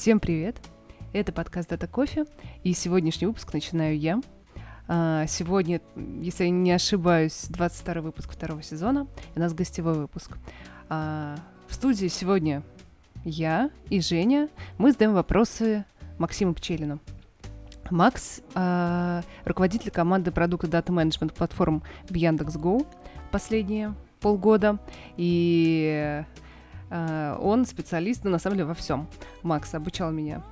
Всем привет! Это подкаст Дата Кофе, и сегодняшний выпуск начинаю я. А, сегодня, если я не ошибаюсь, 22 выпуск второго сезона, у нас гостевой выпуск. А, в студии сегодня я и Женя. Мы задаем вопросы Максиму Пчелину. Макс э, руководитель команды продукта Data Management платформ в Яндекс.Го последние полгода. И он специалист, ну, на самом деле, во всем. Макс обучал меня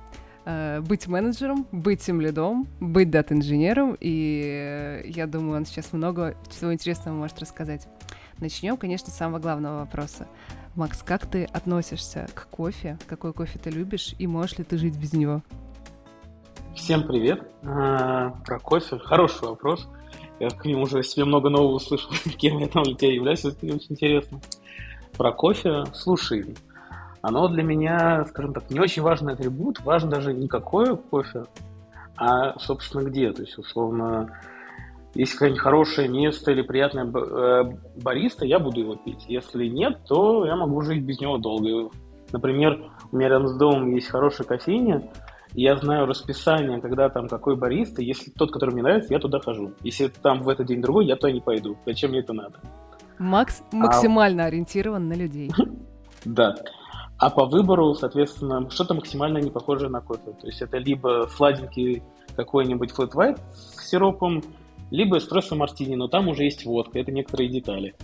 э, быть менеджером, быть тем лидом, быть дата-инженером, и э, я думаю, он сейчас много всего интересного может рассказать. Начнем, конечно, с самого главного вопроса. Макс, как ты относишься к кофе? Какой кофе ты любишь? И можешь ли ты жить без него? Всем привет. А, про кофе. Хороший вопрос. Я к нему уже себе много нового услышал, кем я там для тебя являюсь, это очень интересно. Про кофе, слушай, оно для меня, скажем так, не очень важный атрибут, важно даже не какое кофе, а, собственно, где. То есть, условно, если какое-нибудь хорошее место или приятное э, бариста, я буду его пить. Если нет, то я могу жить без него долго. Например, у меня рядом с домом есть хорошая кофейня, я знаю расписание, когда там какой бариста, если тот, который мне нравится, я туда хожу. Если там в этот день другой, я туда не пойду. Зачем мне это надо? Макс а максимально а... ориентирован на людей. Да. А по выбору, соответственно, что-то максимально не похожее на кофе. То есть это либо сладенький какой-нибудь флэт white с сиропом, либо эспрессо мартини, но там уже есть водка, это некоторые детали.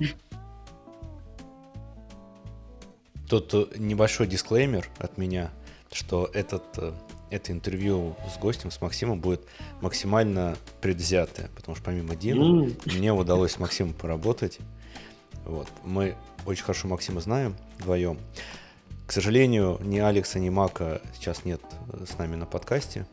Тут небольшой дисклеймер от меня, что этот э, это интервью с гостем, с Максимом, будет максимально предвзятое, потому что помимо Дины, mm. мне удалось с Максимом поработать. Вот. Мы очень хорошо Максима знаем вдвоем. К сожалению, ни Алекса, ни Мака сейчас нет с нами на подкасте.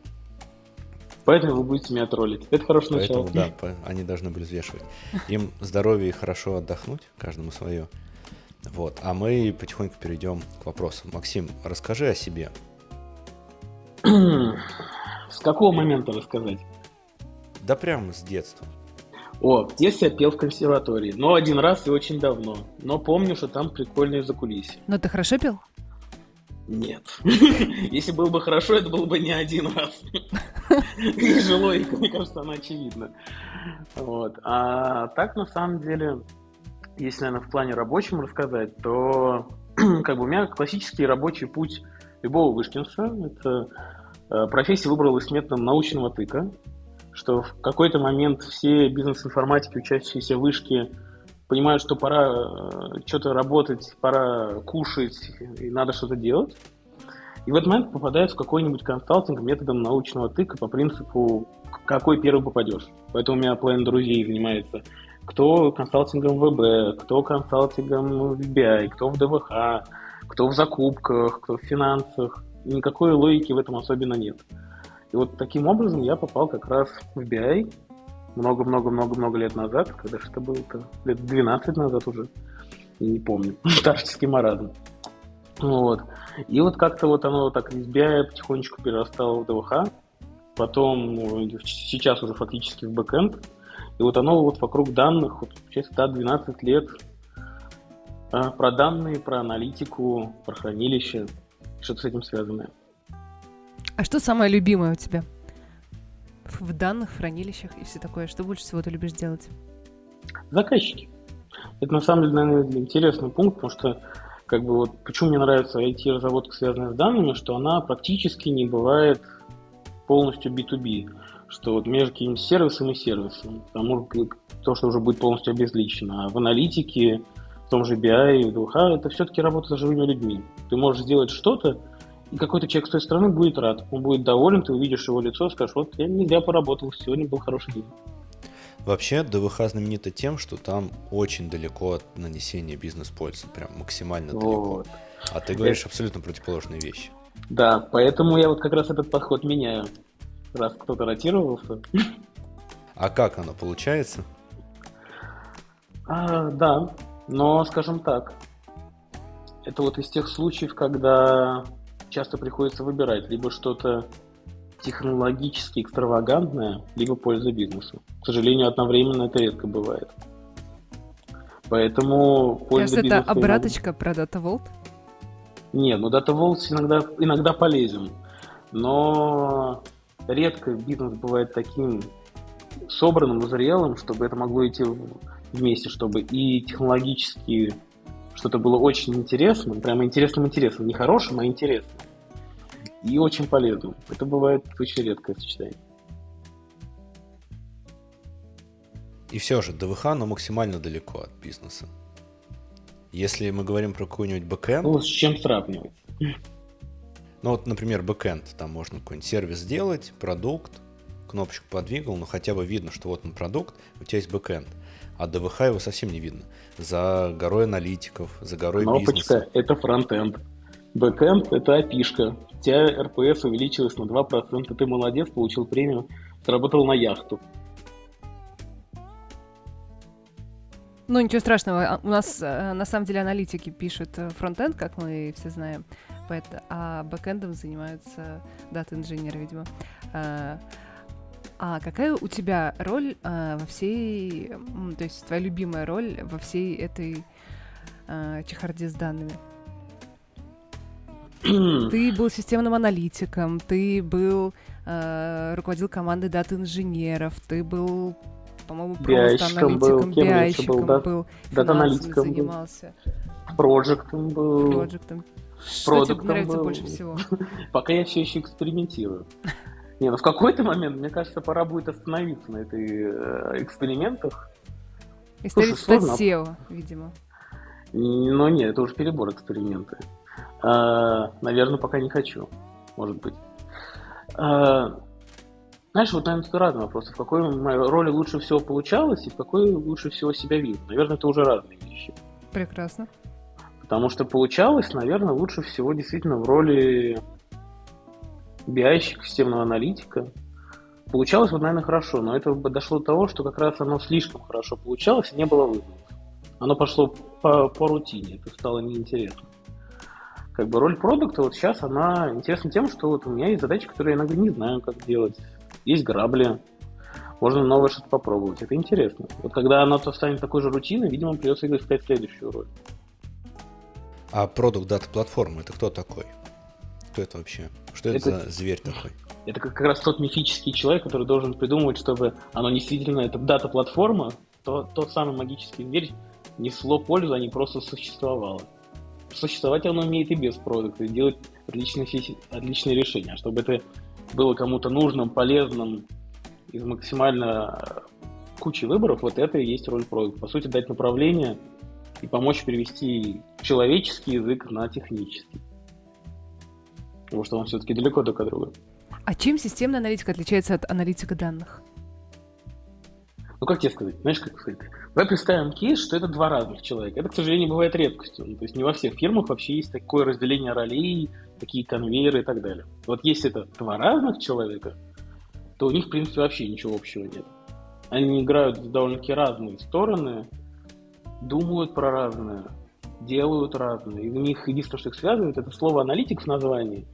Поэтому вы будете меня троллить. Это хорошее Поэтому, начало. Да, они должны были взвешивать. Им здоровье и хорошо отдохнуть, каждому свое. Вот. А мы потихоньку перейдем к вопросам. Максим, расскажи о себе. С какого момента рассказать? Да прямо с детства. О, в детстве я пел в консерватории, но один раз и очень давно. Но помню, что там прикольные закулисье. Но ты хорошо пел? Нет. Если было бы хорошо, это было бы не один раз. И мне кажется, она очевидна. Вот. А так, на самом деле, если, наверное, в плане рабочем рассказать, то как бы у меня классический рабочий путь любого вышкинца. Это э, профессия выбралась методом научного тыка, что в какой-то момент все бизнес-информатики, учащиеся в вышке, понимают, что пора э, что-то работать, пора кушать, и надо что-то делать. И в этот момент попадают в какой-нибудь консалтинг методом научного тыка по принципу какой первый попадешь. Поэтому у меня половина друзей занимается кто консалтингом в ВБ, кто консалтингом в BI, кто в ДВХ, кто в закупках, кто в финансах. Никакой логики в этом особенно нет. И вот таким образом я попал как раз в BI много-много-много-много лет назад, когда что было-то, лет 12 назад уже, не помню, старческий маразм. Вот. И вот как-то вот оно так из BI потихонечку перерастало в ДВХ, потом сейчас уже фактически в бэкэнд, и вот оно вот вокруг данных, вот, получается, да, 12 лет а, про данные, про аналитику, про хранилище, что-то с этим связанное. А что самое любимое у тебя в данных, хранилищах и все такое? Что больше всего ты любишь делать? Заказчики. Это на самом деле, наверное, интересный пункт, потому что как бы вот почему мне нравится IT-разработка, связанная с данными, что она практически не бывает полностью B2B, что вот между каким-нибудь сервисом и сервисом, потому что то, что уже будет полностью обезличено. А в аналитике том же BI и в это все-таки работа с живыми людьми. Ты можешь сделать что-то, и какой-то человек с той стороны будет рад. Он будет доволен, ты увидишь его лицо, скажешь, вот я не зря поработал, сегодня был хороший день. Вообще, ДВХ знаменита тем, что там очень далеко от нанесения бизнес-пользы, прям максимально вот. далеко. А ты говоришь это... абсолютно противоположные вещи. Да, поэтому я вот как раз этот подход меняю, раз кто-то ротировался. А как оно получается? А, да, но, скажем так, это вот из тех случаев, когда часто приходится выбирать либо что-то технологически экстравагантное, либо польза бизнесу. К сожалению, одновременно это редко бывает. Поэтому польза Кажется, это обраточка иногда... про Data Vault? Нет, ну Data Vault иногда, иногда полезен. но редко бизнес бывает таким собранным зрелым, чтобы это могло идти вместе, чтобы и технологически что-то было очень интересным, прямо интересным-интересным, не хорошим, а интересным, и очень полезным. Это бывает очень редкое сочетание. И все же, DWH, но максимально далеко от бизнеса. Если мы говорим про какой-нибудь бэкэнд... Ну, с чем сравнивать? Ну, вот, например, бэкэнд. Там можно какой-нибудь сервис сделать, продукт, кнопочку подвигал, но хотя бы видно, что вот он продукт, у тебя есть бэкэнд. А DWH его совсем не видно. За горой аналитиков, за горой Кнопочка бизнеса. это фронтенд. Бэкэнд — это API шка. У тебя RPS увеличилось на 2%, ты молодец, получил премию, сработал на яхту. Ну, ничего страшного. А, у нас э, на самом деле аналитики пишут э, фронтенд, как мы все знаем, а бэкэндом занимаются дата-инженеры, видимо. А, какая у тебя роль а, во всей, то есть твоя любимая роль во всей этой а, чехарде с данными? ты был системным аналитиком, ты был э, руководил командой дата-инженеров, ты был по-моему, просто аналитиком, был, биайщиком был, был, дата-аналитиком занимался. Проектом был. Проектом. Что тебе нравится был. больше всего? Пока я все еще экспериментирую. Не, ну в какой-то момент, мне кажется, пора будет остановиться на этой э, экспериментах. И стать SEO, видимо. Ну нет, это уже перебор эксперименты. А, наверное, пока не хочу, может быть. А, знаешь, вот, наверное, это разный вопрос. В какой роли лучше всего получалось и в какой лучше всего себя видно. Наверное, это уже разные вещи. Прекрасно. Потому что получалось, наверное, лучше всего действительно в роли биайщика, системного аналитика. Получалось, вот, наверное, хорошо, но это дошло до того, что как раз оно слишком хорошо получалось и не было вызовов. Оно пошло по, по рутине, это стало неинтересно. Как бы роль продукта вот сейчас, она интересна тем, что вот у меня есть задачи, которые я иногда не знаю, как делать есть грабли, можно новое что-то попробовать. Это интересно. Вот когда оно станет такой же рутиной, видимо, придется искать следующую роль. А продукт дата платформы это кто такой? Кто это вообще? Что это, это за зверь такой? Это как раз тот мифический человек, который должен придумывать, чтобы оно действительно, это дата-платформа, то, тот самый магический зверь несло пользу, а не просто существовало. Существовать оно умеет и без продукта, и делать отличные, отличные решения. А чтобы это было кому-то нужным, полезным, из максимально кучи выборов, вот это и есть роль продукта. По сути, дать направление и помочь перевести человеческий язык на технический. Потому что он все-таки далеко друг от друга. А чем системная аналитика отличается от аналитика данных? Ну, как тебе сказать? Знаешь, как сказать? Давай представим кейс, что это два разных человека. Это, к сожалению, бывает редкостью. Ну, то есть не во всех фирмах вообще есть такое разделение ролей, такие конвейеры и так далее. Вот если это два разных человека, то у них, в принципе, вообще ничего общего нет. Они играют в довольно-таки разные стороны, думают про разное, делают разное. И у них единственное, что их связывает, это слово аналитик в названии.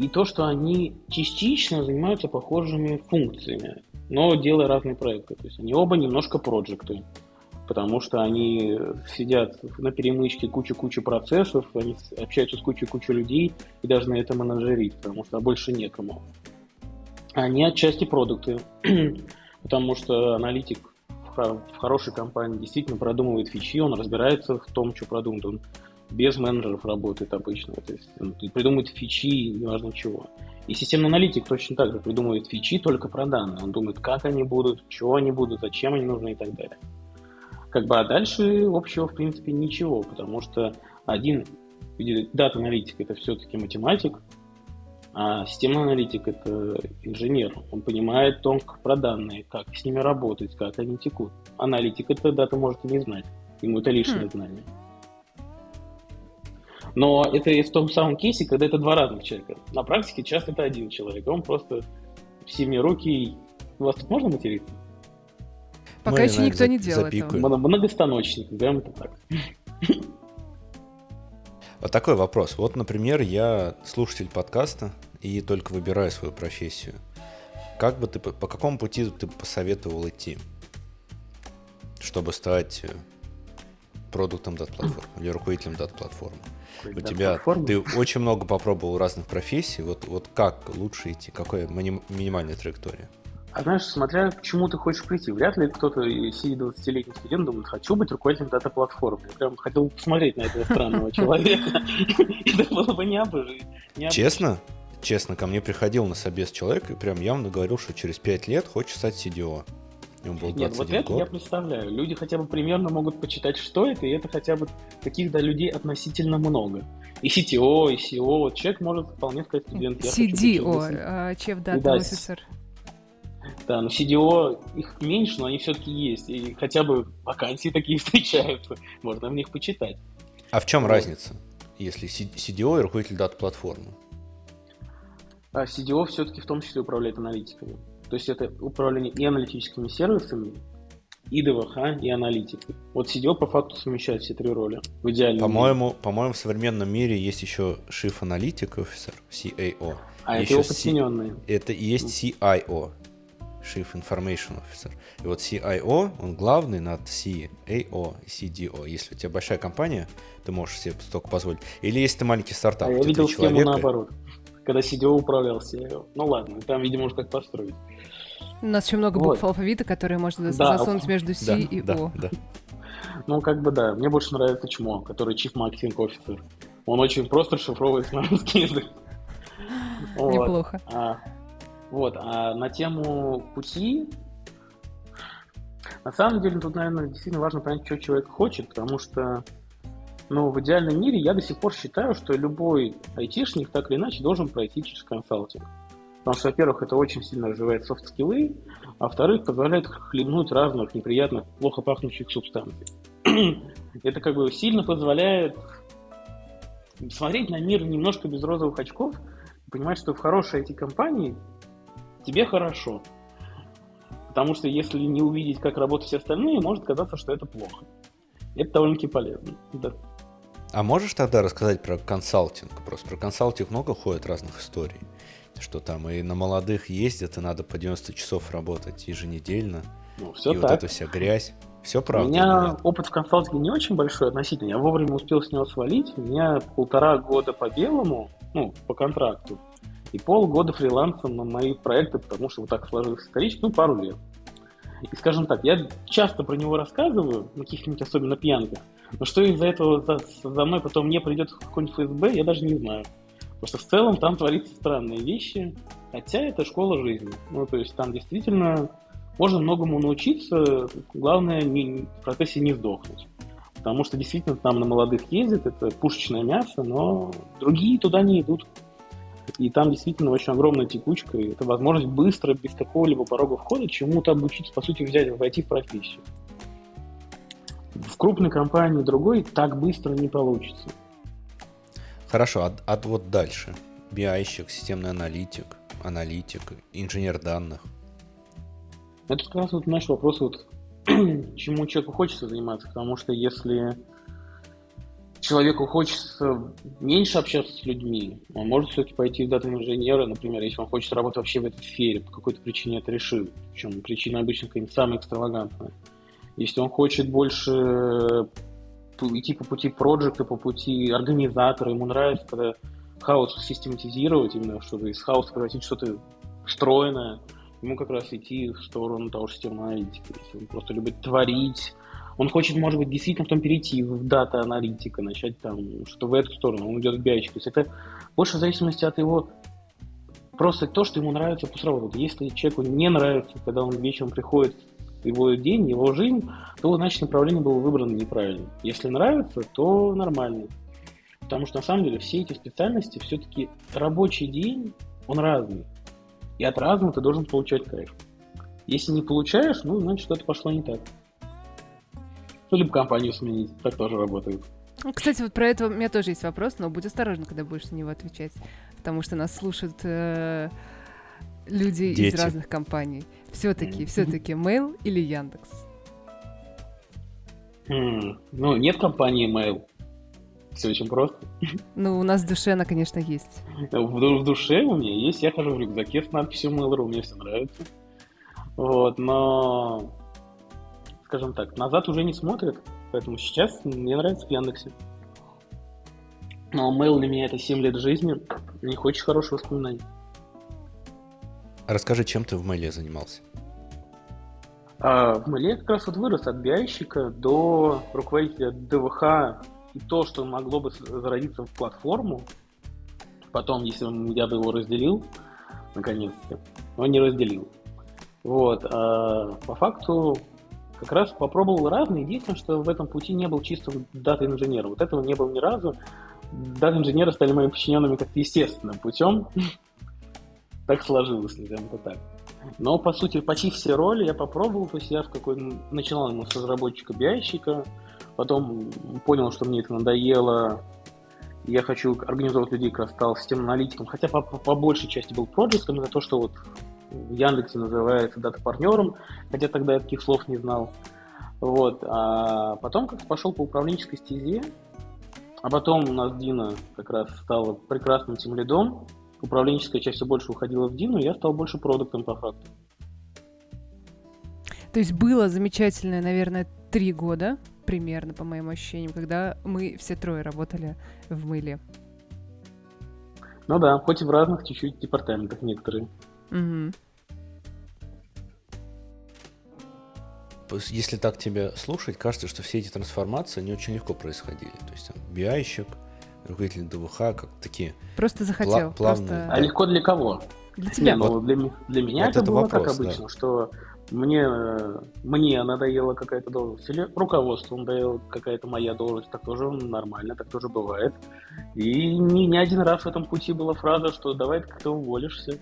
И то, что они частично занимаются похожими функциями, но делая разные проекты. То есть они оба немножко проекты потому что они сидят на перемычке куча-куча процессов, они общаются с кучей-кучей людей и должны это менеджерить, потому что больше некому. Они отчасти продукты, потому что аналитик в хорошей компании действительно продумывает фичи, он разбирается в том, что продумает, он без менеджеров работает обычно, то есть он придумывает фичи, неважно чего. И системный аналитик точно так же придумывает фичи только про данные, он думает, как они будут, чего они будут, зачем они нужны и так далее. Как бы, а дальше общего, в принципе, ничего, потому что один дата-аналитик – это все-таки математик, а системный аналитик – это инженер. Он понимает тонко про данные, как с ними работать, как они текут. Аналитик – это дата может и не знать. Ему это лишнее хм. знание. Но это и в том самом кейсе, когда это два разных человека. На практике часто это один человек. Он просто всеми У вас тут можно материться? Пока еще никто не делал этого. Многостаночник, назовем это так. Вот такой вопрос. Вот, например, я слушатель подкаста и только выбираю свою профессию. Как бы ты, по какому пути ты посоветовал идти, чтобы стать э, продуктом дат-платформы или руководителем дат-платформы. У тебя ты очень много попробовал разных профессий. Вот, вот как лучше идти? Какая минимальная траектория? А знаешь, смотря к чему ты хочешь прийти, вряд ли кто-то, сидит 20-летний студент, думает, хочу быть руководителем дата-платформы. Я прям хотел посмотреть на этого странного человека. Это было бы необычно. Честно? Честно, ко мне приходил на собес человек и прям явно говорил, что через 5 лет хочет стать CDO. Ему было Нет, вот это год. я представляю. Люди хотя бы примерно могут почитать, что это, и это хотя бы таких да, людей относительно много. И CTO, и CEO. Вот человек может вполне сказать студент. CDO, uh, Chief Data Officer. Да, но CDO их меньше, но они все-таки есть. И хотя бы вакансии такие встречаются. Можно в них почитать. А в чем вот. разница, если CDO и руководитель дат-платформы? А CDO все-таки в том числе управляет аналитиками. То есть это управление и аналитическими сервисами, и ДВХ, и аналитикой. Вот CDO по факту совмещает все три роли в идеале. По-моему, по-моему, в современном мире есть еще Chief Analytic Officer, CAO. А это его подчиненные. C... Это и есть CIO, Chief Information Officer. И вот CIO, он главный над CAO и CDO. Если у тебя большая компания, ты можешь себе столько позволить. Или если ты маленький стартап, а я видел схему человека... наоборот. Когда CDO управлял CIO. Ну ладно, там, видимо, уж как построить. У нас еще много букв вот. алфавита, которые можно да, засунуть между C да, и да, O. Да. Ну, как бы да. Мне больше нравится ЧМО, который Chief Marketing Officer. Он очень просто расшифровывает на русский язык. Неплохо. А, вот, а на тему пути, на самом деле тут, наверное, действительно важно понять, что человек хочет, потому что ну, в идеальном мире я до сих пор считаю, что любой айтишник так или иначе должен пройти через консалтинг. Потому что, во-первых, это очень сильно развивает софт-скиллы, а во-вторых, позволяет хлебнуть разных неприятных, плохо пахнущих субстанций. это как бы сильно позволяет смотреть на мир немножко без розовых очков, понимать, что в хорошей IT-компании тебе хорошо. Потому что если не увидеть, как работают все остальные, может казаться, что это плохо. Это довольно-таки полезно. Да. А можешь тогда рассказать про консалтинг? Просто про консалтинг много ходит разных историй. Что там и на молодых ездят, и надо по 90 часов работать еженедельно. Ну, все и так. вот эта вся грязь. Все правда. У меня нет? опыт в консалтинге не очень большой относительно. Я вовремя успел с него свалить. У меня полтора года по белому, ну, по контракту и полгода фрилансом на мои проекты, потому что вот так сложилось исторически, ну, пару лет. И, скажем так, я часто про него рассказываю, на каких-нибудь особенно пьянках, но что из-за этого за, за мной потом не придет какой-нибудь ФСБ, я даже не знаю. Потому что в целом там творятся странные вещи, хотя это школа жизни. Ну, то есть там действительно можно многому научиться, главное не, в процессе не сдохнуть. Потому что действительно там на молодых ездит, это пушечное мясо, но другие туда не идут. И там действительно очень огромная текучка, и это возможность быстро, без какого-либо порога входа, чему-то обучиться, по сути, взять, войти в профессию. В крупной компании другой так быстро не получится. Хорошо, а, а вот дальше? BI-щик, системный аналитик, аналитик, инженер данных. Это как раз вот наш вопрос, вот, чему человеку хочется заниматься, потому что если человеку хочется меньше общаться с людьми, он может все-таки пойти в дата-инженера, например, если он хочет работать вообще в этой сфере, по какой-то причине это решил. Причем причина обычно какая-нибудь самая экстравагантная. Если он хочет больше идти по пути проекта, по пути организатора, ему нравится, когда хаос систематизировать, именно чтобы из хаоса превратить что-то встроенное, ему как раз идти в сторону того же системного аналитика. Если он просто любит творить, он хочет, может быть, действительно потом перейти в дата-аналитика, начать там что в эту сторону, он идет в BI. То есть это больше в зависимости от его просто то, что ему нравится после работы. Если человеку не нравится, когда он вечером приходит его день, его жизнь, то значит направление было выбрано неправильно. Если нравится, то нормально. Потому что на самом деле все эти специальности все-таки рабочий день, он разный. И от разного ты должен получать кайф. Если не получаешь, ну, значит, что-то пошло не так. Ну, либо компанию сменить. Так тоже работает. Ну, кстати, вот про это у меня тоже есть вопрос, но будь осторожна, когда будешь на него отвечать. Потому что нас слушают э, люди Дети. из разных компаний. Все-таки, все-таки Mail или Яндекс? Ну, нет компании Mail. Все очень просто. Ну, у нас в душе она, конечно, есть. В, в душе у меня есть. Я хожу в рюкзаке с надписью Mail.ru, мне все нравится. Вот, но скажем так, назад уже не смотрят. Поэтому сейчас мне нравится в Яндексе. Но Mail для меня это 7 лет жизни, у них очень хорошие воспоминания. Расскажи, чем ты в Mail занимался? А, в Mail как раз вот вырос от биайщика до руководителя ДВХ и то, что могло бы зародиться в платформу, потом, если я бы его разделил, наконец-то, он не разделил. Вот, а по факту как раз попробовал разные, единственное, что в этом пути не был чистого дата-инженера. Вот этого не было ни разу. Дата-инженеры стали моими подчиненными как-то естественным путем. Так сложилось, назовем это так. Но, по сути, почти все роли я попробовал. То есть я в какой начинал ему с разработчика-биайщика, потом понял, что мне это надоело, я хочу организовать людей, как стал системным аналитиком, хотя по, по, по большей части был проектом, это то, что вот в Яндексе называется дата-партнером, хотя тогда я таких слов не знал. Вот. А потом как-то пошел по управленческой стезе, а потом у нас Дина как раз стала прекрасным тем лидом, управленческая часть все больше уходила в Дину, и я стал больше продуктом по факту. То есть было замечательное, наверное, три года примерно, по моим ощущениям, когда мы все трое работали в мыле. Ну да, хоть и в разных чуть-чуть департаментах некоторые. Угу. Если так тебя слушать, кажется, что все эти трансформации не очень легко происходили. То есть там биайщик, руководитель ДВХ, как такие... Просто захотел. Пла- плавные, просто... А легко для кого? Для тебя. Не, ну, для, для меня вот это, это было вопрос, как обычно, да. что мне, мне надоела какая-то должность, или руководству надоела какая-то моя должность, так тоже нормально, так тоже бывает. И не, не один раз в этом пути была фраза, что давай ты как-то уволишься.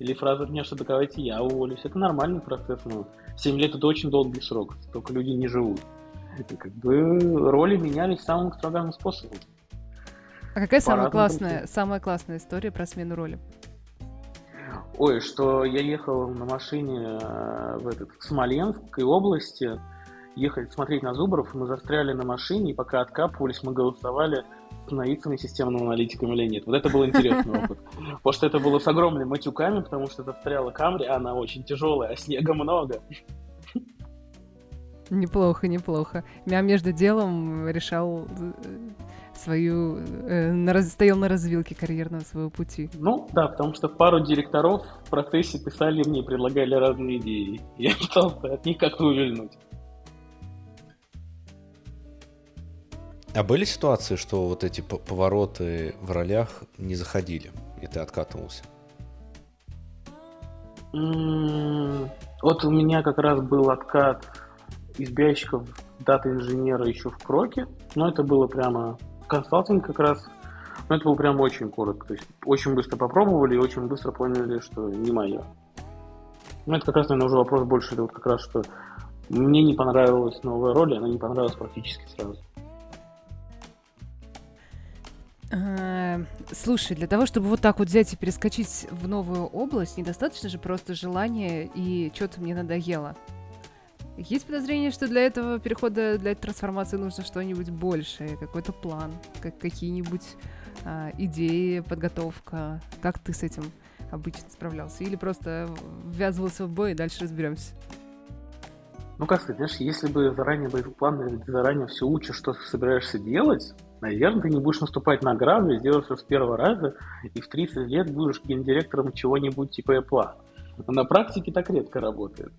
Или фраза меня, что давайте я уволюсь. Это нормальный процесс, но 7 лет это очень долгий срок, только люди не живут. И как бы роли менялись самым экстравагантным способом. А какая самая классная, самая классная история про смену роли? Ой, что я ехал на машине э, в, этот, в Смоленской области, ехали смотреть на зубров, мы застряли на машине, и пока откапывались, мы голосовали, становиться на системным аналитиком или нет. Вот это был интересный опыт. Потому что это было с огромными матюками, потому что застряла Камри, она очень тяжелая, а снега много. Неплохо, неплохо. Я между делом решал э, свою, э, на, стоял на развилке карьерного своего пути. Ну, да, потому что пару директоров в процессе писали мне, предлагали разные идеи. Я пытался от них как-то увильнуть. А были ситуации, что вот эти повороты в ролях не заходили, и ты откатывался? Вот у меня как раз был откат из биайщиков дата инженера еще в Кроке, но это было прямо консалтинг как раз, но это было прям очень коротко. То есть очень быстро попробовали и очень быстро поняли, что не мое. Ну, это как раз, наверное, уже вопрос больше, это вот как раз, что мне не понравилась новая роль, и она не понравилась практически сразу. А, слушай, для того, чтобы вот так вот взять и перескочить в новую область, недостаточно же просто желания и что-то мне надоело. Есть подозрение, что для этого перехода, для этой трансформации нужно что-нибудь большее, какой-то план, как какие-нибудь а, идеи, подготовка. Как ты с этим обычно справлялся? Или просто ввязывался в бой и дальше разберемся? Ну, как сказать, знаешь, если бы заранее был план, ты заранее все учишь, что ты собираешься делать, наверное, ты не будешь наступать на грабли, сделаешь все с первого раза, и в 30 лет будешь гендиректором чего-нибудь типа Apple. Но на практике так редко работает.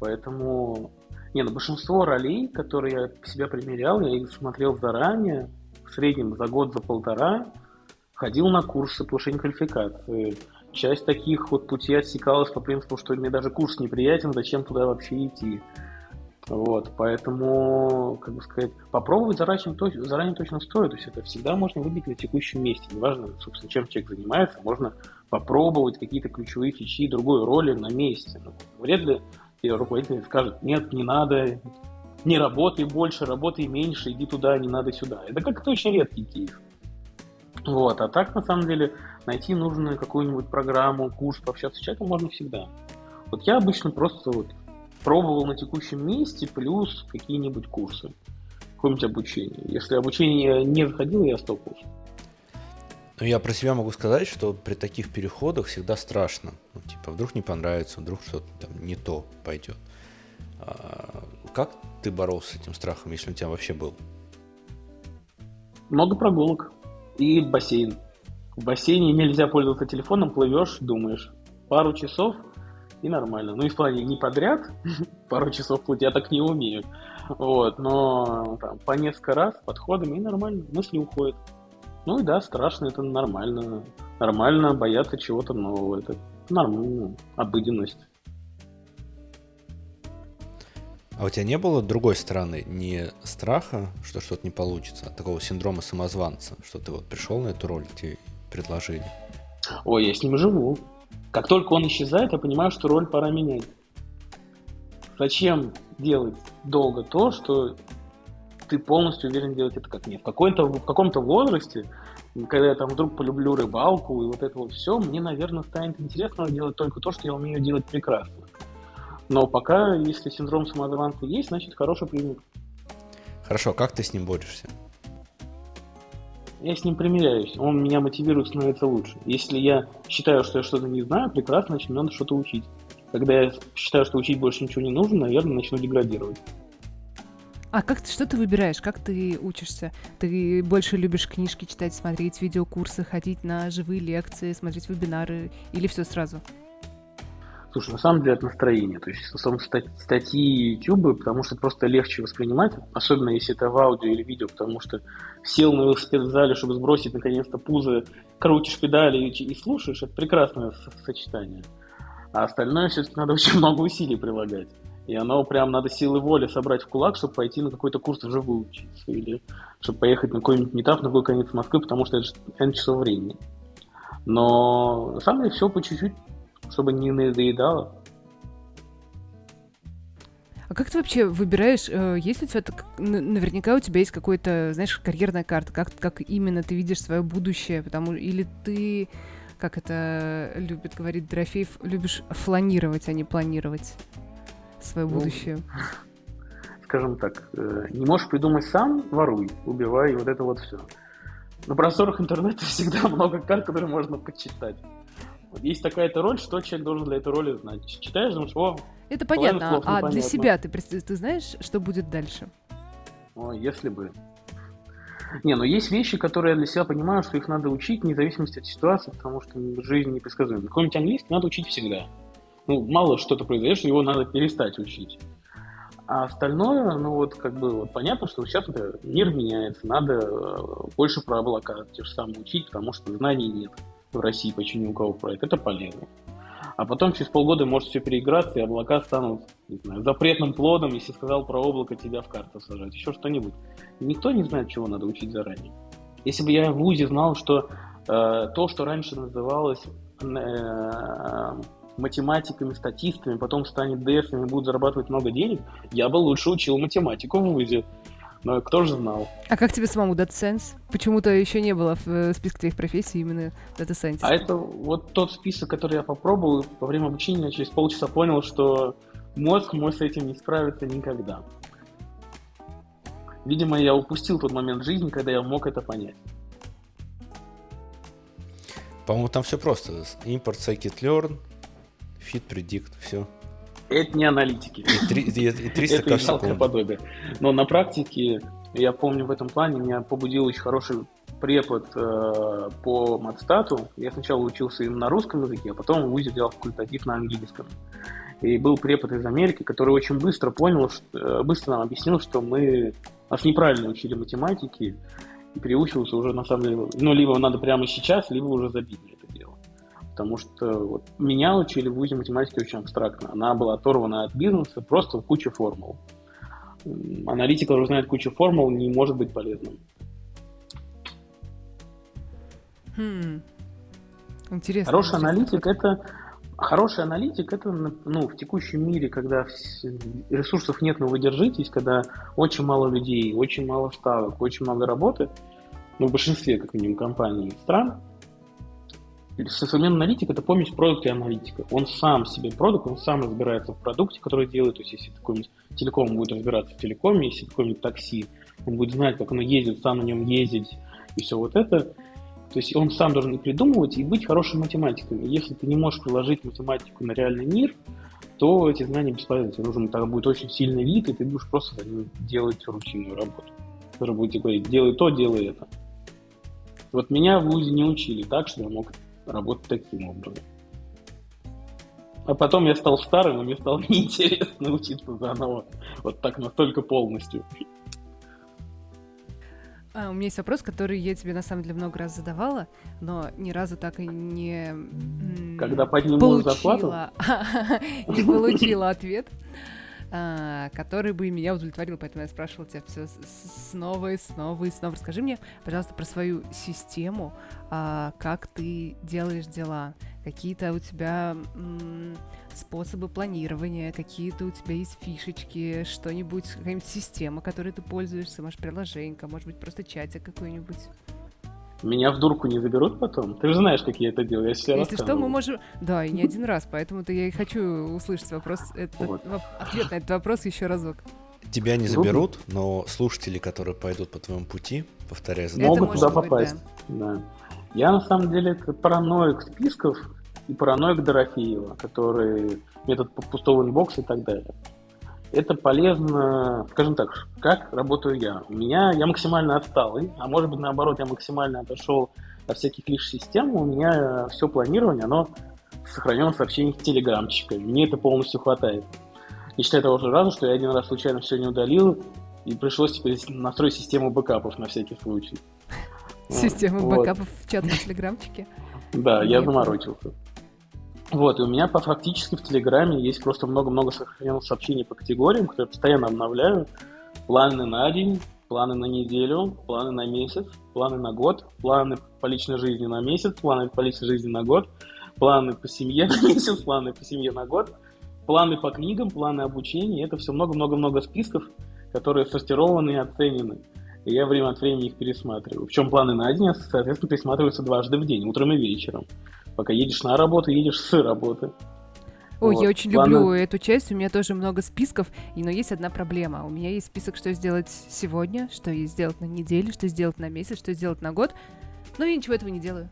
Поэтому не, ну большинство ролей, которые я себя примерял, я их смотрел заранее, в среднем за год, за полтора, ходил на курсы повышения квалификации. Часть таких вот путей отсекалась по принципу, что мне даже курс неприятен, зачем туда вообще идти. Вот, поэтому, как бы сказать, попробовать заранее, заранее точно стоит. То есть это всегда можно выбить на текущем месте. Неважно, собственно, чем человек занимается, можно попробовать какие-то ключевые фичи другой роли на месте. Ну, вряд ли и руководитель скажет, нет, не надо, не работай больше, работай меньше, иди туда, не надо сюда. Это как-то очень редкий кейс. Вот, а так, на самом деле, найти нужную какую-нибудь программу, курс, пообщаться с человеком можно всегда. Вот я обычно просто вот пробовал на текущем месте, плюс какие-нибудь курсы, какое-нибудь обучение. Если обучение не заходило, я стопал. Ну, я про себя могу сказать, что при таких переходах всегда страшно. Ну, типа, вдруг не понравится, вдруг что-то там не то пойдет. А, как ты боролся с этим страхом, если он у тебя вообще был? Много прогулок и бассейн. В бассейне нельзя пользоваться телефоном, плывешь, думаешь. Пару часов и нормально. Ну и в плане не подряд, пару часов плыть я так не умею. Вот, но там, по несколько раз подходами и нормально, мысли уходят. Ну и да, страшно, это нормально. Нормально бояться чего-то нового. Это нормально, обыденность. А у тебя не было другой стороны, не страха, что что-то не получится, а такого синдрома самозванца, что ты вот пришел на эту роль, тебе предложили? Ой, я с ним живу. Как только он исчезает, я понимаю, что роль пора менять. Зачем делать долго то, что ты полностью уверен делать это как нет? В, какой-то, в каком-то возрасте, когда я там вдруг полюблю рыбалку и вот это вот все, мне, наверное, станет интересно делать только то, что я умею делать прекрасно. Но пока, если синдром самозванца есть, значит хороший признак. Хорошо, как ты с ним борешься? Я с ним примиряюсь, он меня мотивирует становиться лучше. Если я считаю, что я что-то не знаю, прекрасно, значит, мне надо что-то учить. Когда я считаю, что учить больше ничего не нужно, наверное, начну деградировать. А как ты, что ты выбираешь? Как ты учишься? Ты больше любишь книжки читать, смотреть видеокурсы, ходить на живые лекции, смотреть вебинары или все сразу? Слушай, на самом деле это настроение. То есть сам статьи YouTube, потому что просто легче воспринимать, особенно если это в аудио или видео, потому что сел на велосипед в зале, чтобы сбросить наконец-то пузо, крутишь педали и, и слушаешь, это прекрасное сочетание. А остальное все-таки надо очень много усилий прилагать. И оно прям надо силы воли собрать в кулак, чтобы пойти на какой-то курс вживую учиться. Или чтобы поехать на какой-нибудь метап на какой конец Москвы, потому что это же N часов времени. Но деле все по чуть-чуть чтобы не надоедало. А как ты вообще выбираешь, э, есть ли у тебя, наверняка у тебя есть какой-то, знаешь, карьерная карта, как, как именно ты видишь свое будущее, потому или ты, как это любит говорить Дорофеев, любишь фланировать, а не планировать свое ну, будущее? Скажем так, э, не можешь придумать сам, воруй, убивай, вот это вот все. На просторах интернета всегда много карт, которые можно почитать. Вот есть такая-то роль, что человек должен для этой роли знать. Читаешь, думаешь, о, Это понятно, а для себя ты, ты знаешь, что будет дальше? О, если бы. Не, но есть вещи, которые я для себя понимаю, что их надо учить, вне зависимости от ситуации, потому что жизнь непредсказуема. Какой-нибудь английский надо учить всегда. Ну, мало что-то произойдет, его надо перестать учить. А остальное, ну вот как бы вот понятно, что сейчас это мир меняется, надо э, больше про облака те же самые учить, потому что знаний нет в России почти ни у кого проект, это полезно. А потом через полгода может все переиграться, и облака станут не знаю, запретным плодом, если сказал про облако, тебя в карту сажать, еще что-нибудь. Никто не знает, чего надо учить заранее. Если бы я в ВУЗе знал, что э, то, что раньше называлось э, математиками, статистами, потом станет ДСами и будут зарабатывать много денег, я бы лучше учил математику в ВУЗе. Но кто же знал? А как тебе самому Data Science? Почему-то еще не было в э, списке твоих профессий именно Data Science. А это вот тот список, который я попробовал во время обучения, через полчаса понял, что мозг мой с этим не справится никогда. Видимо, я упустил тот момент жизни, когда я мог это понять. По-моему, там все просто. Import, scikit-learn, fit, predict, все. Это не аналитики. И 300 Это жалкое подобие. Но на практике, я помню, в этом плане меня побудил очень хороший препод э, по матстату. Я сначала учился им на русском языке, а потом в ВУЗе делал факультатив на английском. И был препод из Америки, который очень быстро понял, что, э, быстро нам объяснил, что мы нас неправильно учили математики и переучивался уже на самом деле. Ну, либо надо прямо сейчас, либо уже забить потому что вот, меня учили в ВУЗе математики очень абстрактно. Она была оторвана от бизнеса просто в куче формул. Аналитик, который знает кучу формул, не может быть полезным. Хм. Интересно. Хороший аналитик это хороший аналитик это ну, в текущем мире, когда ресурсов нет, но вы держитесь, когда очень мало людей, очень мало ставок, очень много работы, ну, в большинстве, как минимум, компаний и стран, современный аналитик это помесь продукта и аналитика. Он сам себе продукт, он сам разбирается в продукте, который делает. То есть, если какой-нибудь телеком будет разбираться в телекоме, если какой-нибудь такси, он будет знать, как оно ездит, сам на нем ездить и все вот это. То есть он сам должен и придумывать, и быть хорошим математиком. И если ты не можешь приложить математику на реальный мир, то эти знания бесполезны. Тебе нужен тогда будет очень сильный вид, и ты будешь просто за ним делать рутинную работу. Который будет говорить, делай то, делай это. Вот меня в ВУЗе не учили так, что я мог работать таким образом. А потом я стал старым, и мне стало неинтересно учиться заново. Вот так настолько полностью. А, у меня есть вопрос, который я тебе на самом деле много раз задавала, но ни разу так и не Когда подниму зарплату? Не получила ответ. А, который бы меня удовлетворил, поэтому я спрашивала тебя все снова и снова и снова. Расскажи мне, пожалуйста, про свою систему, а, как ты делаешь дела, какие-то у тебя способы планирования, какие-то у тебя есть фишечки, что-нибудь, какая-нибудь система, которой ты пользуешься, может, приложение, может быть, просто чатик какой-нибудь. Меня в дурку не заберут потом? Ты же знаешь, как я это делаю. Я все Если что, мы можем... Да, и не один раз, поэтому-то я и хочу услышать вопрос, это, вот. ответ на этот вопрос еще разок. Тебя не заберут, но слушатели, которые пойдут по твоему пути, повторяю, могут туда попасть. Да. да. Я на самом деле это параноик списков и параноик Дорофеева, который метод пустого инбокса и так далее это полезно, скажем так, как работаю я. У меня я максимально отсталый, а может быть наоборот, я максимально отошел от всяких лишь систем, у меня все планирование, оно сохранено в сообщениях телеграмчика. Мне это полностью хватает. Не считая того же раза, что я один раз случайно все не удалил, и пришлось теперь настроить систему бэкапов на всякий случай. Систему бэкапов в чатном телеграмчике? Да, я заморочился. Вот, и у меня по, фактически в Телеграме есть просто много-много сохраненных сообщений по категориям, которые я постоянно обновляю. Планы на день, планы на неделю, планы на месяц, планы на год, планы по личной жизни на месяц, планы по личной жизни на год, планы по семье на месяц, планы по семье на год, планы по книгам, планы обучения. Это все много-много-много списков, которые сортированы и оценены. И я время от времени их пересматриваю. Причем планы на день, соответственно, пересматриваются дважды в день, утром и вечером пока едешь на работу, едешь с работы. Ой, вот. я очень Ладно. люблю эту часть, у меня тоже много списков, но есть одна проблема. У меня есть список, что сделать сегодня, что сделать на неделю, что сделать на месяц, что сделать на год, но я ничего этого не делаю.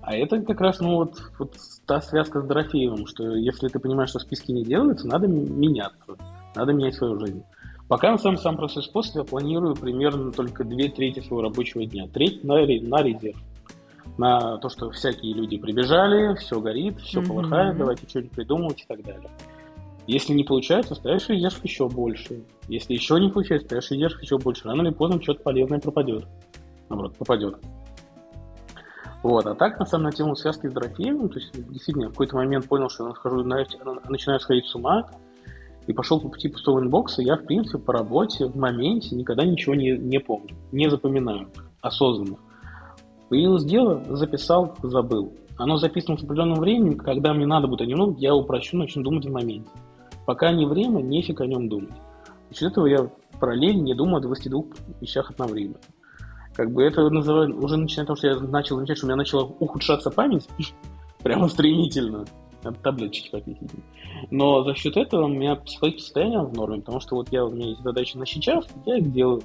А это как раз, ну, вот, вот та связка с Дорофеевым, что если ты понимаешь, что списки не делаются, надо меняться, надо менять свою жизнь. Пока на самом самый простой способ я планирую примерно только две трети своего рабочего дня. Треть на, на резерв на то, что всякие люди прибежали, все горит, все mm-hmm. полыхает, давайте что-нибудь придумывать и так далее. Если не получается, ставишь издержек еще больше. Если еще не получается, ставишь издержек еще больше. Рано или поздно что-то полезное пропадет. Наоборот, пропадет. Вот, а так, на самом деле, тему связки с Дорофеевым, то есть, действительно, в какой-то момент понял, что я нахожу, начинаю сходить с ума, и пошел по пути пустого инбокса, я, в принципе, по работе, в моменте никогда ничего не, не помню, не запоминаю осознанно. Появилось дело, записал, забыл. Оно записано с определенным временем, когда мне надо будет о нем я упрощу, начну думать в моменте. Пока не время, нефиг о нем думать. Счет этого я параллельно не думаю о 22 вещах одновременно. Как бы это называю, уже начиная с того, что я начал замечать, что у меня начала ухудшаться память, прямо стремительно. Надо таблеточки попить. Но за счет этого у меня психологическое состояние в норме, потому что вот я, у меня есть задачи на сейчас, я их делаю.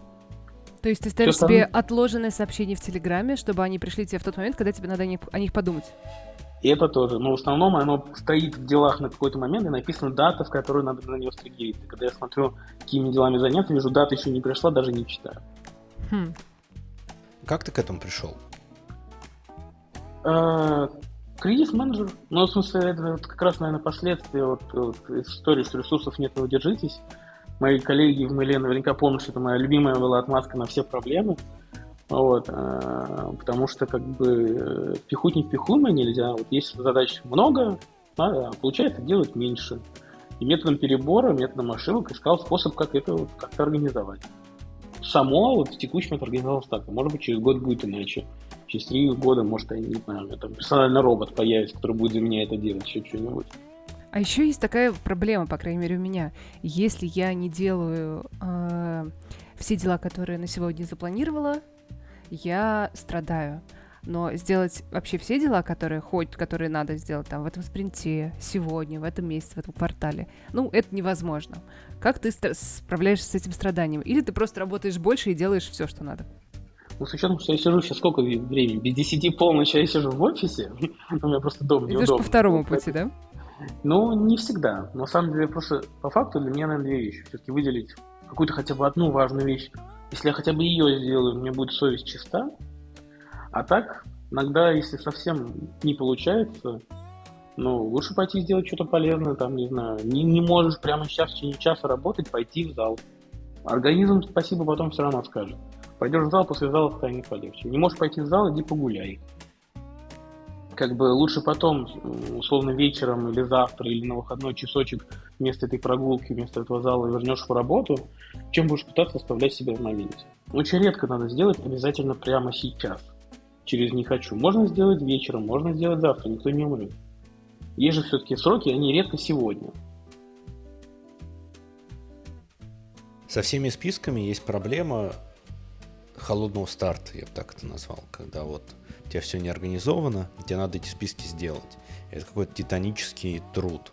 То есть ты ставишь Все себе там... отложенные сообщения в Телеграме, чтобы они пришли тебе в тот момент, когда тебе надо о них подумать? И это тоже. Но в основном оно стоит в делах на какой-то момент, и написана дата, в которую надо на нее стригерить. когда я смотрю, какими делами заняться, вижу, дата еще не пришла, даже не читаю. Хм. Как ты к этому пришел? А, кризис-менеджер. Ну, в смысле, это как раз, наверное, последствия вот, вот истории, что ресурсов нет, вы держитесь мои коллеги в Мэле наверняка помнят, что это моя любимая была отмазка на все проблемы. Вот, а, потому что как бы пихуть не впихуемое нельзя. Вот есть задач много, а получается делать меньше. И методом перебора, методом ошибок искал способ, как это вот, как-то организовать. Само вот в текущем это организовалось так. Может быть, через год будет иначе. Через три года, может, я не знаю, там персональный робот появится, который будет за меня это делать, еще что-нибудь. А еще есть такая проблема, по крайней мере, у меня. Если я не делаю э, все дела, которые на сегодня запланировала, я страдаю. Но сделать вообще все дела, которые хоть, которые надо сделать там в этом спринте, сегодня, в этом месяце, в этом квартале, ну, это невозможно. Как ты справляешься с этим страданием? Или ты просто работаешь больше и делаешь все, что надо? Ну, с учетом, что я сижу сейчас сколько времени? Без десяти полночи я сижу в офисе. У меня просто дом. Идешь по второму пути, да? Ну, не всегда. На самом деле, просто по факту для меня, наверное, две вещи. Все-таки выделить какую-то хотя бы одну важную вещь. Если я хотя бы ее сделаю, у меня будет совесть чиста. А так, иногда, если совсем не получается, ну, лучше пойти сделать что-то полезное, там, не знаю, не, не можешь прямо сейчас в течение часа работать, пойти в зал. Организм спасибо потом все равно скажет. Пойдешь в зал, после зала станет полегче. Не можешь пойти в зал, иди погуляй. Как бы лучше потом, условно, вечером или завтра, или на выходной часочек вместо этой прогулки, вместо этого зала вернешь в работу, чем будешь пытаться оставлять себя в моменте. Очень редко надо сделать обязательно прямо сейчас, через «не хочу». Можно сделать вечером, можно сделать завтра, никто не умрет. Есть же все-таки сроки, они редко сегодня. Со всеми списками есть проблема холодного старта, я бы так это назвал, когда вот у тебя все не организовано, тебе надо эти списки сделать. Это какой-то титанический труд.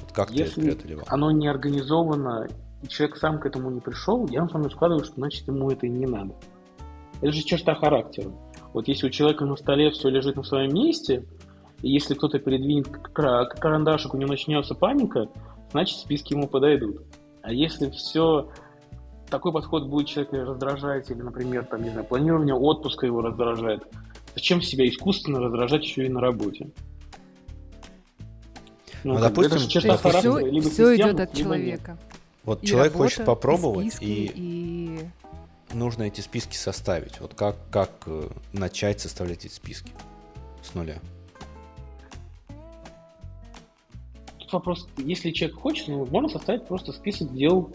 Вот как Если ты это преодолевал? оно не организовано, и человек сам к этому не пришел, я на самом деле складываю, что значит ему это и не надо. Это же черта характера. Вот если у человека на столе все лежит на своем месте, и если кто-то передвинет карандашик, у него начнется паника, значит списки ему подойдут. А если все такой подход будет человека раздражать, или, например, там, не знаю, планирование отпуска его раздражает, зачем себя искусственно раздражать еще и на работе? Ну, ну допустим, это черта характера, все, либо все идет от человека. Нет. Вот и человек работа, хочет попробовать, и, и нужно эти списки составить. Вот как, как э, начать составлять эти списки с нуля? Тут вопрос, если человек хочет, ну, можно составить просто список дел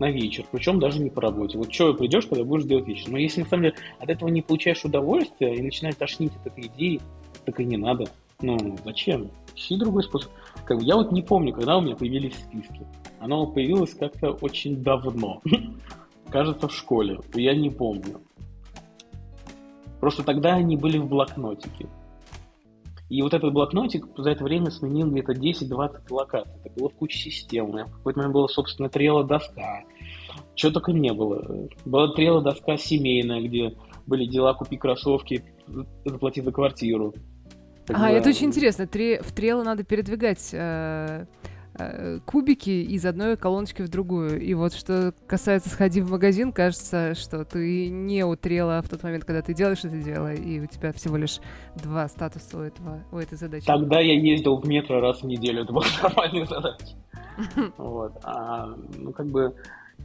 на вечер, причем даже не по работе. Вот что придешь, когда будешь делать вечер. Но если на самом деле от этого не получаешь удовольствия и начинает тошнить от этой идеи, так и не надо. Ну, зачем? Ищи другой способ. Как бы я вот не помню, когда у меня появились списки. Оно появилось как-то очень давно. Кажется, в школе. Я не помню. Просто тогда они были в блокнотике. И вот этот блокнотик за это время сменил где-то 10-20 локаций. Это было в куче систем. У меня в какой-то момент была, собственно, трела доска. Чего только не было. Была трела доска семейная, где были дела «Купи кроссовки», «Заплати за квартиру». А, это очень интересно. Три, в трело надо передвигать Э, кубики из одной колоночки в другую. И вот что касается «сходи в магазин», кажется, что ты не утрела в тот момент, когда ты делаешь это дело, и у тебя всего лишь два статуса у, этого, у этой задачи. Тогда я ездил в метро раз в неделю, это была нормальная задача. Вот. А, ну, как бы,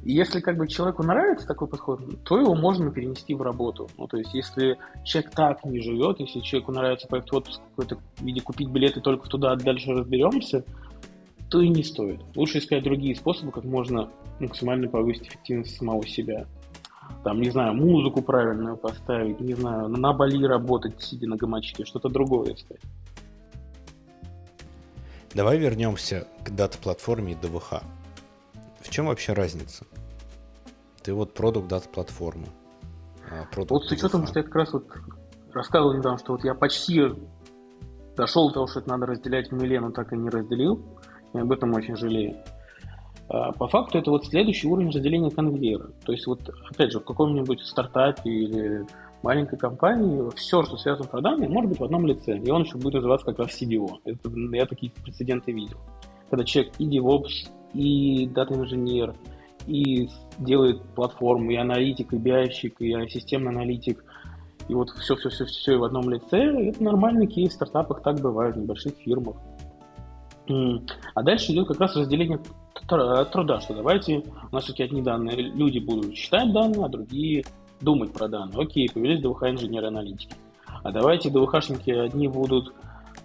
если как бы человеку нравится такой подход, то его можно перенести в работу. Ну, то есть, если человек так не живет, если человеку нравится поехать в отпуск в какой-то виде купить билеты только туда, а дальше разберемся, то и не стоит. Лучше искать другие способы, как можно максимально повысить эффективность самого себя. Там, не знаю, музыку правильную поставить, не знаю, на Бали работать, сидя на гамачке, что-то другое искать. Давай вернемся к дата-платформе и ДВХ. В чем вообще разница? Ты вот продукт дата-платформы. А вот с учетом, что я как раз вот рассказывал недавно, что вот я почти дошел до того, что это надо разделять в миле, но так и не разделил. Я об этом очень жалею. А, по факту это вот следующий уровень разделения конвейера. То есть вот, опять же, в каком-нибудь стартапе или маленькой компании все, что связано с продажами, может быть в одном лице. И он еще будет называться как раз CDO. Это, я такие прецеденты видел. Когда человек и DevOps, и дата-инженер, и делает платформу, и аналитик, и биайщик, и системный аналитик, и вот все-все-все-все в одном лице, это нормальный кейс в стартапах, так бывает, в небольших фирмах. А дальше идет как раз разделение труда, что давайте, у нас все-таки одни данные, люди будут читать данные, а другие думать про данные. Окей, появились ДВХ инженеры-аналитики. А давайте ДВХшники одни будут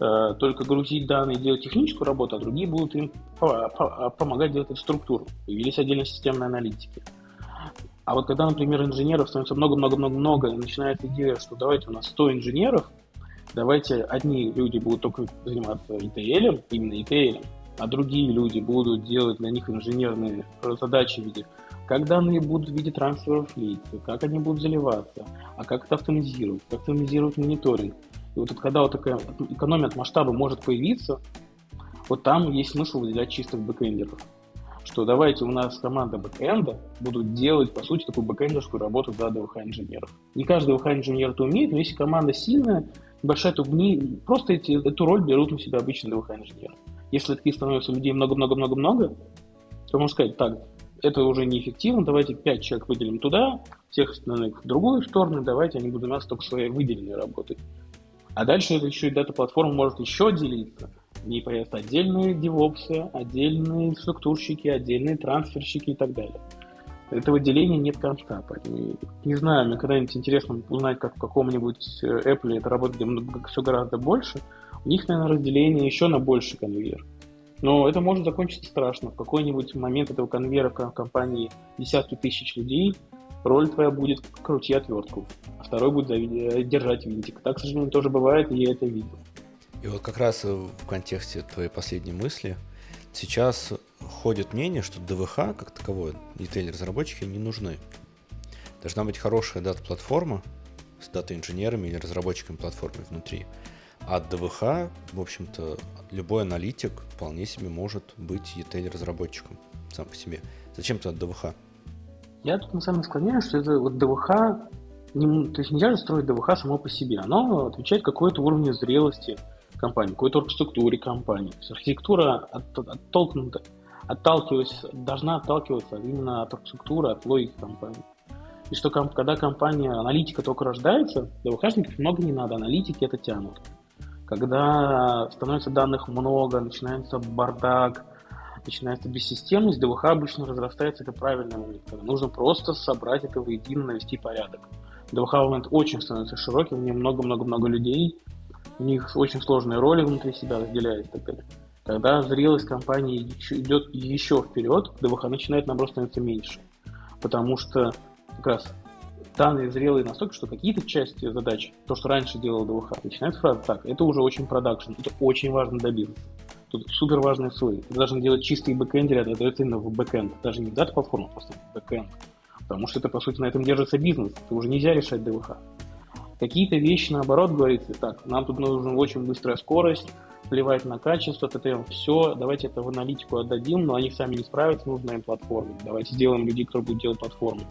э, только грузить данные делать техническую работу, а другие будут им помогать делать эту структуру. Появились отдельно системные аналитики. А вот когда, например, инженеров становится много-много-много-много, и начинается идея, что давайте у нас 100 инженеров, давайте одни люди будут только заниматься ETL, именно ETL, а другие люди будут делать для них инженерные задачи в виде, как данные будут в виде трансферов лиц, как они будут заливаться, а как это автоматизировать, как автоматизировать мониторинг. И вот когда вот такая экономия от масштаба может появиться, вот там есть смысл выделять чистых бэкэндеров. Что давайте у нас команда бэкэнда будут делать, по сути, такую бэкэндерскую работу для DWH-инженеров. Не каждый DWH-инженер это умеет, но если команда сильная, большая, ней просто эти, эту роль берут на себя обычные DWH-инженеры. Если таких становится людей много-много-много-много, то можно сказать, так, это уже неэффективно, давайте 5 человек выделим туда, всех остальных в другую сторону, давайте они будут у нас только своей выделенной работой. А дальше это еще и дата-платформа может еще делиться. В ней появятся отдельные девопсы, отдельные структурщики, отдельные трансферщики и так далее. Этого деления нет конца. Поэтому, не знаю, мне когда-нибудь интересно узнать, как в каком-нибудь э, Apple это работает все гораздо больше. У них, наверное, разделение еще на больший конвейер. Но это может закончиться страшно. В какой-нибудь момент этого конвейера в компании десятки тысяч людей, роль твоя будет крути отвертку, а второй будет э, держать винтик. Так, к сожалению, тоже бывает, и я это видел. И вот как раз в контексте твоей последней мысли, сейчас ходит мнение, что ДВХ как таковое, детейлер-разработчики не нужны. Должна быть хорошая дата-платформа с дата-инженерами или разработчиками платформы внутри. А ДВХ, в общем-то, любой аналитик вполне себе может быть ETL-разработчиком сам по себе. Зачем тогда ДВХ? Я тут на самом деле склоняюсь, что это вот ДВХ, не, то есть нельзя же строить ДВХ само по себе. Оно отвечает какой-то уровню зрелости компании, какой-то оргструктуре компании. То есть архитектура от, оттолкнута, отталкиваясь, должна отталкиваться именно от оргструктуры, от логики компании. И что когда компания, аналитика только рождается, ДВХшников много не надо, аналитики это тянут. Когда становится данных много, начинается бардак, начинается бессистемность, ДВХ обычно разрастается, это правильный момент. Когда нужно просто собрать это воедино, навести порядок. ДВХ момент очень становится широким, в нем много-много-много людей, у них очень сложные роли внутри себя разделяют и так далее. Когда зрелость компании идет еще вперед, ДВХ начинает, наоборот, становиться меньше. Потому что как раз данные зрелые настолько, что какие-то части задач, то, что раньше делал DWH, начинают фраза так, это уже очень продакшн, это очень важно для бизнеса. Тут супер важные слои. Ты должен делать чистые бэкэндеры, это дается именно в бэкэнд. Даже не в дата-платформу, а просто в бэкэнд. Потому что это, по сути, на этом держится бизнес. Это уже нельзя решать DWH. Какие-то вещи, наоборот, говорится, так, нам тут нужна очень быстрая скорость, плевать на качество, TTM, все, давайте это в аналитику отдадим, но они сами не справятся, нужна им платформа. Давайте сделаем людей, которые будут делать платформу.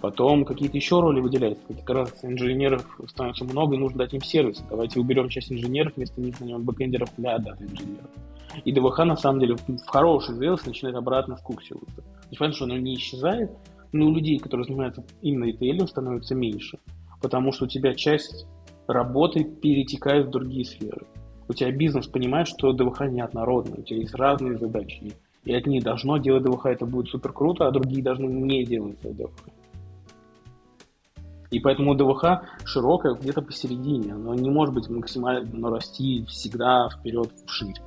Потом какие-то еще роли выделяются. Как раз инженеров становится много, и нужно дать им сервис. Давайте уберем часть инженеров, вместо них наймем бэкэндеров для дата инженеров. И ДВХ, на самом деле, в хорошей зрелости начинает обратно скуксиваться. То есть, понятно, что оно не исчезает, но у людей, которые занимаются именно ETL, становится меньше. Потому что у тебя часть работы перетекает в другие сферы. У тебя бизнес понимает, что ДВХ неоднородный, у тебя есть разные задачи. И одни должно делать ДВХ, это будет супер круто, а другие должны не делать ДВХ. И поэтому ДВХ широкое где-то посередине. Оно не может быть максимально расти всегда вперед, вширь.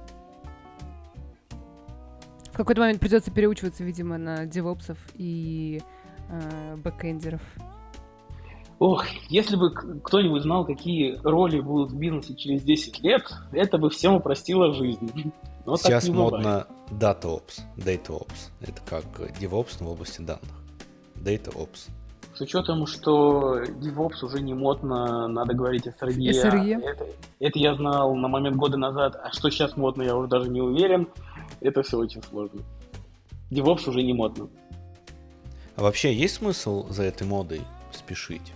В какой-то момент придется переучиваться, видимо, на девопсов и э, бэкэндеров. Ох, если бы кто-нибудь знал, какие роли будут в бизнесе через 10 лет, это бы всем упростило жизнь. Но Сейчас модно DataOps, DataOps. Это как DevOps, но в области данных. DataOps. С учетом, что DevOps уже не модно, надо говорить о SRE. SRE? Это, это я знал на момент года назад, а что сейчас модно, я уже даже не уверен. Это все очень сложно. DevOps уже не модно. А вообще есть смысл за этой модой спешить?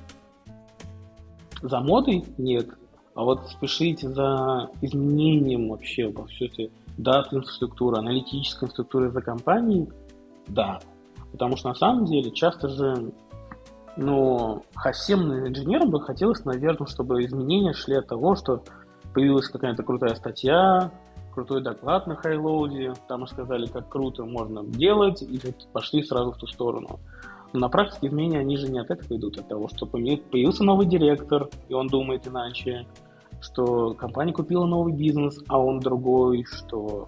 За модой нет. А вот спешить за изменением вообще во всей этой даты инфраструктуры, аналитической инфраструктуры за компанией, да. Потому что на самом деле часто же но всем инженерам бы хотелось, наверное, чтобы изменения шли от того, что появилась какая-то крутая статья, крутой доклад на хайлоуде, там сказали, как круто можно делать, и пошли сразу в ту сторону. Но на практике изменения, они же не от этого идут, от того, что появился новый директор, и он думает иначе, что компания купила новый бизнес, а он другой, что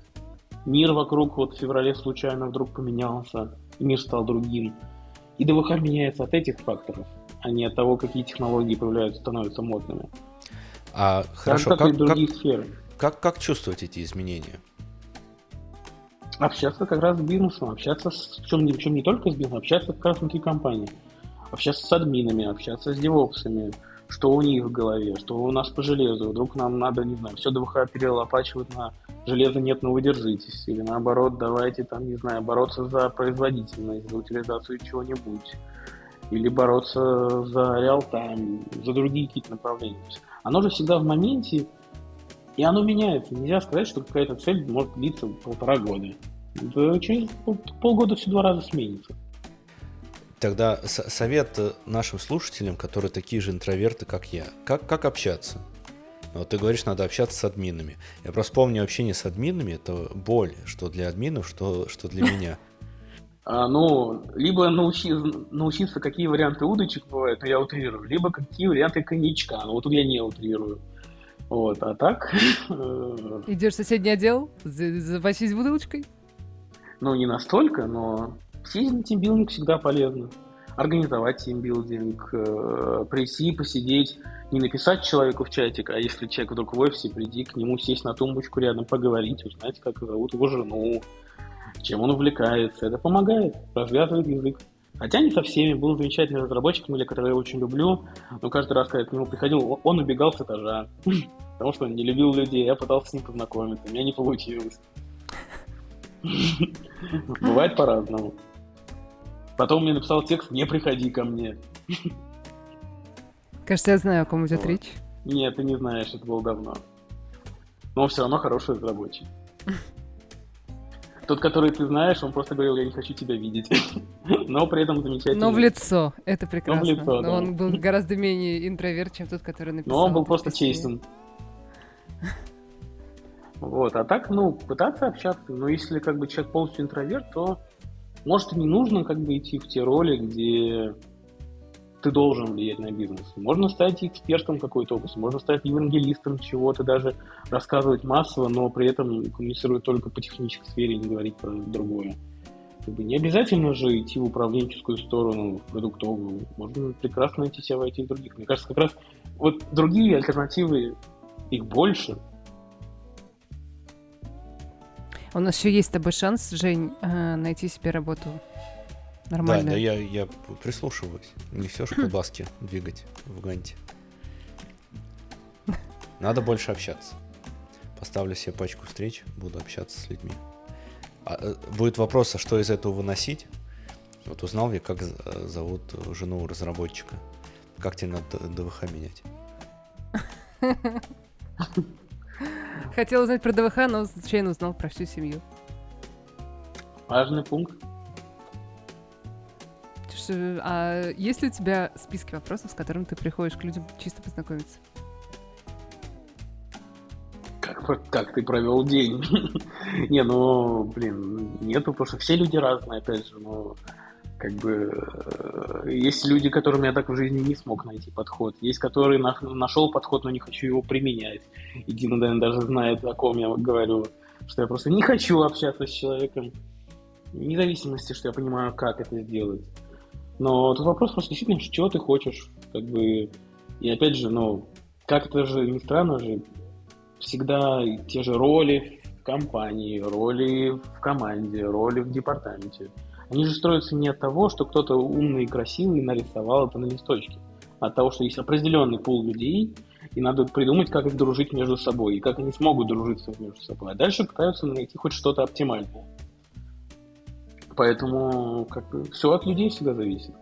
мир вокруг вот в феврале случайно вдруг поменялся, и мир стал другим. И ДВХ меняется от этих факторов, а не от того, какие технологии появляются, становятся модными. А хорошо, как, как, как. Как, как чувствовать эти изменения? Общаться как раз с бизнесом, общаться с чем, чем не только с бизнесом, общаться как раз внутри компании. Общаться с админами, общаться с девопсами, что у них в голове, что у нас по железу. Вдруг нам надо, не знаю, все ДВХ перелопачивать на железо нет, но вы держитесь. Или наоборот, давайте там, не знаю, бороться за производительность, за утилизацию чего-нибудь. Или бороться за реал-тайм, за другие какие-то направления. Оно же всегда в моменте, И оно меняется. Нельзя сказать, что какая-то цель может длиться полтора года. Это через полгода все два раза сменится. Тогда совет нашим слушателям, которые такие же интроверты, как я. Как, как общаться? Вот ты говоришь, надо общаться с админами. Я просто помню общение с админами, это боль, что для админов, что, что для меня. А, ну, либо научи, научиться, какие варианты удочек бывают, но я утрирую, либо какие варианты коньячка, но вот тут я не утрирую. Вот, а так... Э, Идешь в соседний отдел, запасись бутылочкой? Ну, не настолько, но съездить тимбилдинг всегда полезно. Организовать тимбилдинг, э, прийти, посидеть, не написать человеку в чатик, а если человек вдруг в офисе, приди к нему, сесть на тумбочку рядом, поговорить, узнать, как зовут его жену, чем он увлекается. Это помогает, развязывает язык. Хотя не со всеми. Был замечательный разработчик, который я очень люблю, но каждый раз, когда я к нему приходил, он убегал с этажа, потому что он не любил людей. Я пытался с ним познакомиться, у меня не получилось. Бывает по-разному. Потом мне написал текст «Не приходи ко мне». Кажется, я знаю, о ком идет речь. Нет, ты не знаешь, это было давно. Но он все равно хороший разработчик. Тот, который ты знаешь, он просто говорил, я не хочу тебя видеть. Но при этом замечательно. Но в лицо, это прекрасно. Но в лицо, да. он был гораздо менее интроверт, чем тот, который написал. Но он был просто честен. Вот, а так, ну, пытаться общаться. Но если как бы человек полностью интроверт, то может и не нужно как бы идти в те роли, где ты должен влиять на бизнес. Можно стать экспертом какой-то области, можно стать евангелистом чего-то, даже рассказывать массово, но при этом коммуницировать только по технической сфере и не говорить про другое. Как бы не обязательно же идти в управленческую сторону, в продуктовую. Можно прекрасно найти себя в этих других. Мне кажется, как раз вот другие альтернативы, их больше. У нас еще есть с тобой шанс, Жень, э, найти себе работу Нормально. Да, да, я, я прислушиваюсь. Не все же колбаски двигать в Ганте. Надо больше общаться. Поставлю себе пачку встреч, буду общаться с людьми. А, э, будет вопрос, а что из этого выносить? Вот узнал я, как э, зовут жену разработчика. Как тебе надо ДВХ менять? Хотел узнать про ДВХ, но случайно узнал про всю семью. Важный пункт а есть ли у тебя списки вопросов, с которыми ты приходишь к людям чисто познакомиться? Как, как ты провел день? Не, ну, блин, нету, потому что все люди разные, опять же, но как бы э, есть люди, которым я так в жизни не смог найти подход. Есть, которые на, нашел подход, но не хочу его применять. И Дина, наверное, даже знает, о ком я говорю, что я просто не хочу общаться с человеком, вне зависимости, что я понимаю, как это сделать. Но тут вопрос просто действительно, чего ты хочешь, как бы, и опять же, ну, как это же не странно же, всегда те же роли в компании, роли в команде, роли в департаменте. Они же строятся не от того, что кто-то умный и красивый нарисовал это на листочке, а от того, что есть определенный пул людей, и надо придумать, как их дружить между собой, и как они смогут дружить между собой. А дальше пытаются найти хоть что-то оптимальное. Поэтому как бы все от людей всегда зависит.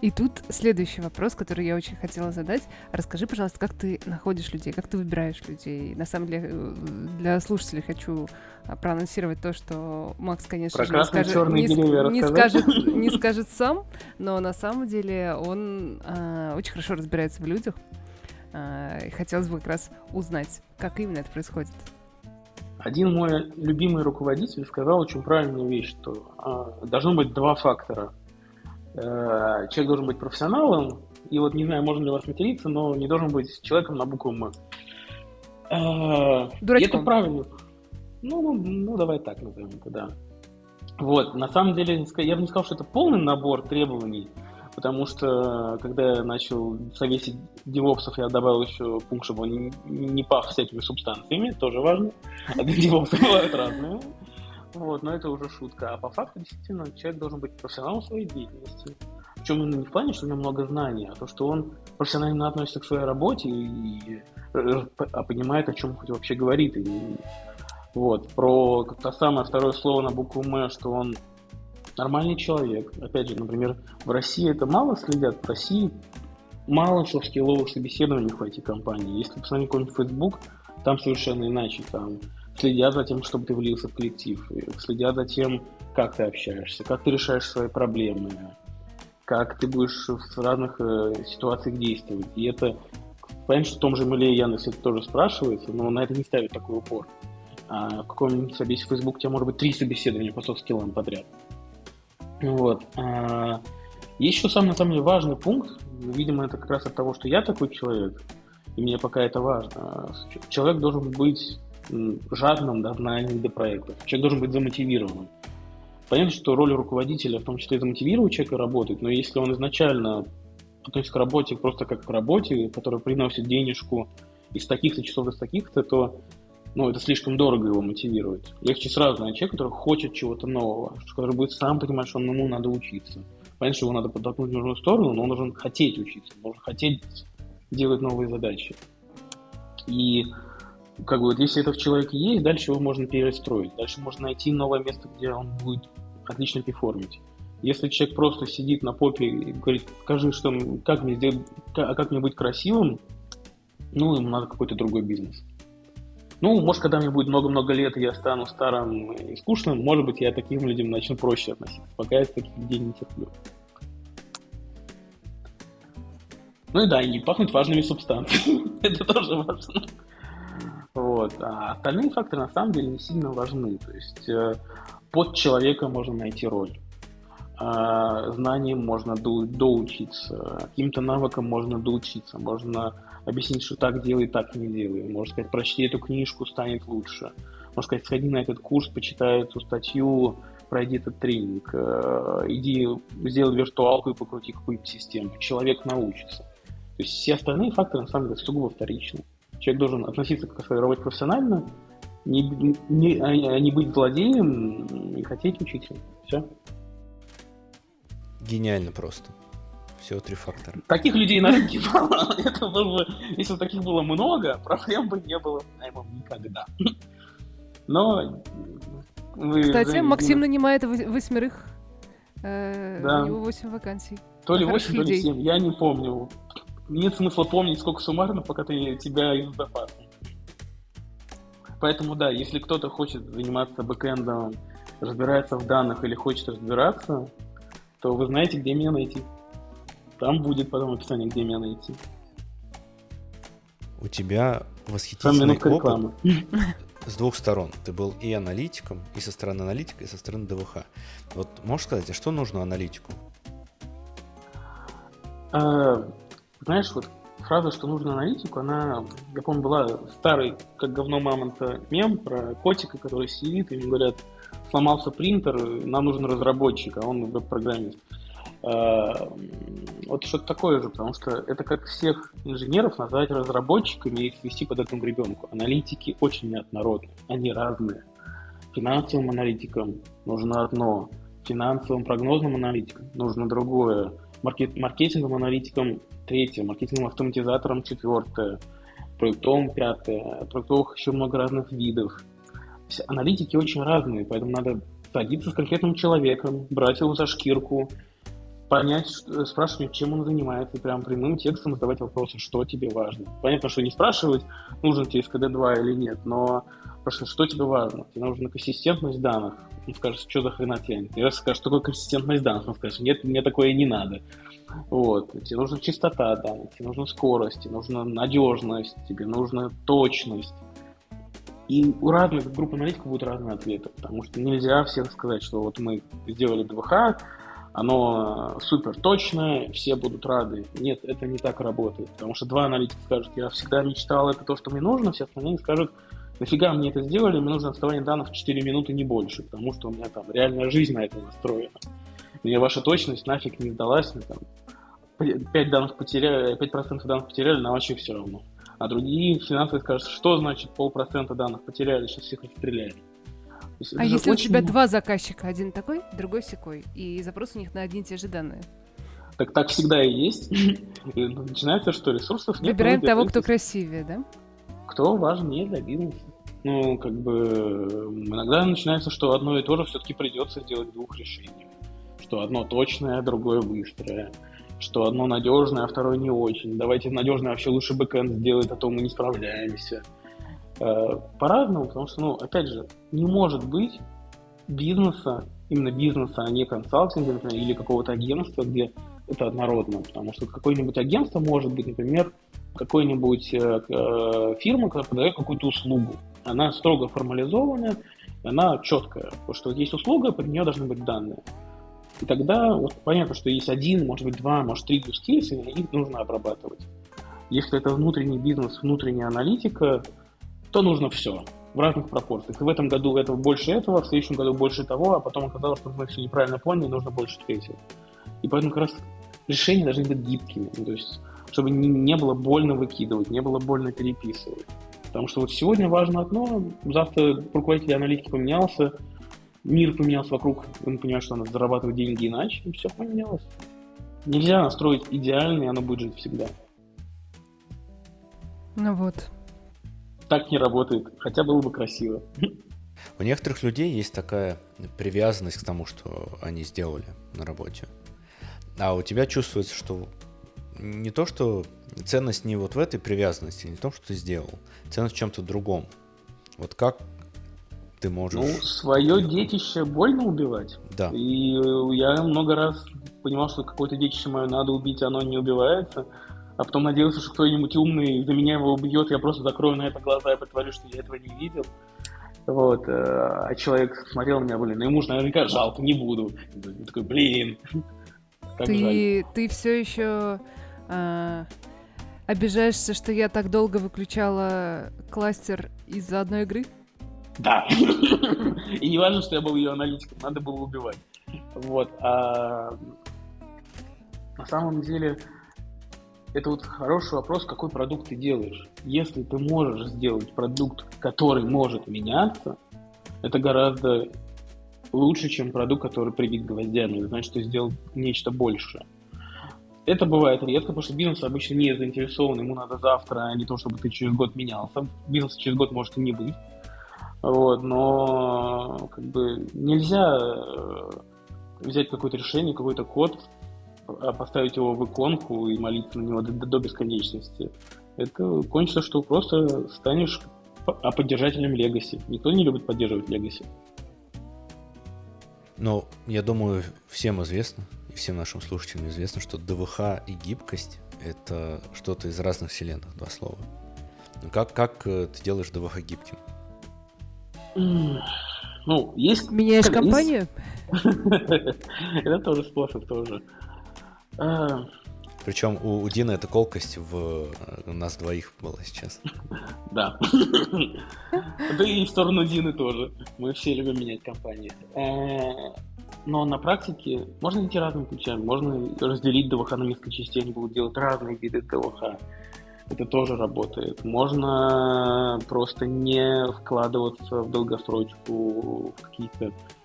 И тут следующий вопрос, который я очень хотела задать. Расскажи, пожалуйста, как ты находишь людей, как ты выбираешь людей? На самом деле, э, для слушателей хочу проанонсировать то, что Макс, конечно Про же, не скажет, не, не, скажет, не скажет сам, но на самом деле он э, очень хорошо разбирается в людях. Э, и хотелось бы как раз узнать, как именно это происходит. Один мой любимый руководитель сказал очень правильную вещь, что э, должно быть два фактора. Э, человек должен быть профессионалом, и вот не знаю, можно ли вас материться, но не должен быть человеком на букву М. Э, это правильно. Ну, ну, давай так назовем это, да. Вот, на самом деле, я бы не сказал, что это полный набор требований, потому что когда я начал совесить девопсов, я добавил еще пункт, чтобы он не, пах всякими субстанциями, тоже важно. А девопсы бывают разные. Вот, но это уже шутка. А по факту, действительно, человек должен быть профессионалом своей деятельности. Причем именно не в плане, что у него много знаний, а то, что он профессионально относится к своей работе и, а понимает, о чем хоть вообще говорит. И, вот, про то самое второе слово на букву М, что он нормальный человек. Опять же, например, в России это мало следят. В России мало софт-скилловых собеседований в IT-компании. Если посмотреть какой-нибудь Facebook, Там совершенно иначе. Там следят за тем, чтобы ты влился в коллектив, следят за тем, как ты общаешься, как ты решаешь свои проблемы, как ты будешь в разных э, ситуациях действовать. И это, понятно, что в том же Мэле Яндексе это тоже спрашивается, но на это не ставит такой упор. А в каком-нибудь собесе Facebook у тебя может быть три собеседования по софт-скиллам подряд. Вот. А, еще самый, на самом деле, важный пункт. Видимо, это как раз от того, что я такой человек, и мне пока это важно. Человек должен быть жадным до знаний, до проектов. Человек должен быть замотивированным. Понятно, что роль руководителя в том числе замотивировать человека работать, но если он изначально относится к работе просто как к работе, которая приносит денежку из таких-то часов до таких-то, то ну, это слишком дорого его мотивировать. Легче сразу найти человека, который хочет чего-то нового, который будет сам понимать, что ему надо учиться. Понятно, что его надо подтолкнуть в нужную сторону, но он должен хотеть учиться, он должен хотеть делать новые задачи. И как бы вот если это в человеке есть, дальше его можно перестроить. Дальше можно найти новое место, где он будет отлично перформить. Если человек просто сидит на попе и говорит, скажи, что, как мне сделать, а как мне быть красивым, ну, ему надо какой-то другой бизнес. Ну, может, когда мне будет много-много лет, и я стану старым и скучным, может быть, я таким людям начну проще относиться. Пока я таких людей не терплю. Ну и да, и не пахнуть важными субстанциями. Это тоже важно. Вот. А остальные факторы на самом деле не сильно важны. То есть э, под человека можно найти роль. А, знанием можно до, доучиться, каким-то навыкам можно доучиться, можно объяснить, что так делай, так не делай. Можно сказать, прочти эту книжку, станет лучше. Можно сказать, сходи на этот курс, почитай эту статью, пройди этот тренинг, э, иди сделай виртуалку и покрути какую-то систему. Человек научится. То есть все остальные факторы, на самом деле, сугубо вторичны. Человек должен относиться к своей работе профессионально, не, не, а, не быть злодеем и хотеть учиться. Все. Гениально просто. Всего три фактора. Таких людей на рынке мало. Это было, если бы таких было много, проблем бы не было, наверное, никогда. Но вы, Кстати, вы, Максим нанимает восьмерых. Э, да. У него восемь вакансий. То ли восемь, то ли семь, я не помню. Нет смысла помнить, сколько суммарно, пока ты тебя из запаса. Поэтому да, если кто-то хочет заниматься бэкэндом, разбирается в данных или хочет разбираться, то вы знаете, где меня найти. Там будет потом описание, где меня найти. У тебя восхитительный опыт рекламы. с двух сторон. Ты был и аналитиком, и со стороны аналитика, и со стороны ДВХ. Вот можешь сказать, а что нужно аналитику? А, знаешь, вот фраза, что нужно аналитику, она, я помню, была старый, как говно мамонта, мем про котика, который сидит, и ему говорят, сломался принтер, нам нужен разработчик, а он веб-программист. А, вот что-то такое же, потому что это как всех инженеров назвать разработчиками и их вести под этому ребенку. Аналитики очень неоднородны, они разные. Финансовым аналитикам нужно одно, финансовым прогнозным аналитикам нужно другое, маркет, маркетинговым аналитикам третье, маркетинговым автоматизатором четвертое, проектовым пятое, проектовых еще много разных видов. Аналитики очень разные, поэтому надо садиться с конкретным человеком, брать его за шкирку, понять, спрашивать, чем он занимается, прям прямым текстом задавать вопросы, что тебе важно. Понятно, что не спрашивать, нужен тебе СКД-2 или нет, но спрашивать, что тебе важно. Тебе нужна консистентность данных. Он скажет, что за хрена тянет. И раз скажешь, такое консистентность данных, он скажет, нет, мне такое не надо. Вот. Тебе нужна чистота данных, тебе нужна скорость, тебе нужна надежность, тебе нужна точность. И у разных групп аналитиков будут разные ответы, потому что нельзя всем сказать, что вот мы сделали ДВХ, оно супер точное, все будут рады. Нет, это не так работает, потому что два аналитика скажут, я всегда мечтал, это то, что мне нужно, все остальные скажут, нафига мне это сделали, мне нужно отставание данных в 4 минуты, не больше, потому что у меня там реальная жизнь на это настроена. Мне ваша точность нафиг не сдалась, мне, там, 5, данных потеряли, 5% данных потеряли, нам вообще все равно. А другие финансовые скажут, что значит полпроцента данных потеряли, сейчас всех расстреляли. А если очень... у тебя два заказчика, один такой, другой секой, и запрос у них на одни и те же данные? Так так всегда и есть. Начинается, что ресурсов нет. Выбираем того, кто красивее, да? Кто важнее для бизнеса. Ну, как бы иногда начинается, что одно и то же все-таки придется сделать двух решений. Что одно точное, а другое быстрое что одно надежное, а второе не очень. Давайте надежное вообще лучше бэкэнд сделает, а то мы не справляемся. Э, по-разному, потому что, ну, опять же, не может быть бизнеса, именно бизнеса, а не консалтинга, например, или какого-то агентства, где это однородно, потому что какое-нибудь агентство может быть, например, какой-нибудь э, э, фирма, которая продает какую-то услугу. Она строго формализованная, она четкая, потому что есть услуга, под нее должны быть данные. И тогда вот понятно, что есть один, может быть, два, может, три use и их нужно обрабатывать. Если это внутренний бизнес, внутренняя аналитика, то нужно все в разных пропорциях. И в этом году этого больше этого, в следующем году больше того, а потом оказалось, что мы все неправильно поняли, нужно больше третьего. И поэтому как раз решения должны быть гибкими. Ну, то есть, чтобы не, не было больно выкидывать, не было больно переписывать. Потому что вот сегодня важно одно, завтра руководитель аналитики поменялся, мир поменялся вокруг, он понимает, что надо зарабатывать деньги иначе, и все поменялось. Нельзя настроить идеально, и оно будет жить всегда. Ну вот, так не работает, хотя было бы красиво. У некоторых людей есть такая привязанность к тому, что они сделали на работе. А у тебя чувствуется, что не то, что ценность не вот в этой привязанности, не в том, что ты сделал, ценность в чем-то другом. Вот как ты можешь... Ну, свое детище больно убивать. Да. И я много раз понимал, что какое-то детище мое надо убить, оно не убивается а потом надеялся, что кто-нибудь умный за меня его убьет, я просто закрою на это глаза и притворю, что я этого не видел. Вот, э, а человек смотрел на меня, блин, ну ему же наверняка жалко, не буду. Я такой, блин. Ты, ты все еще а, обижаешься, что я так долго выключала кластер из-за одной игры? Да. И не важно, что я был ее аналитиком, надо было убивать. Вот. А на самом деле, это вот хороший вопрос, какой продукт ты делаешь. Если ты можешь сделать продукт, который может меняться, это гораздо лучше, чем продукт, который прибит гвоздями. Значит, что сделал нечто большее. Это бывает редко, потому что бизнес обычно не заинтересован, ему надо завтра, а не то, чтобы ты через год менялся. Бизнес через год может и не быть. Вот, но как бы нельзя э, взять какое-то решение, какой-то код, поставить его в иконку и молиться на него до, до бесконечности, это кончится, что просто станешь а поддержателем Legacy. Никто не любит поддерживать Legacy. Но я думаю, всем известно, и всем нашим слушателям известно, что ДВХ и гибкость — это что-то из разных вселенных, два слова. Ну, как, как э, ты делаешь ДВХ гибким? Ну, есть... Меняешь компанию? Это тоже способ тоже. А. Причем у, у Дины эта колкость в э, у нас двоих была сейчас. Да. Да и в сторону Дины тоже. Мы все любим менять компании. Э, но на практике можно идти разными путями. Можно разделить ДВХ на несколько частей, они будут делать разные виды ДВХ. Это тоже работает. Можно просто не вкладываться в долгосрочку, в какие-то Э,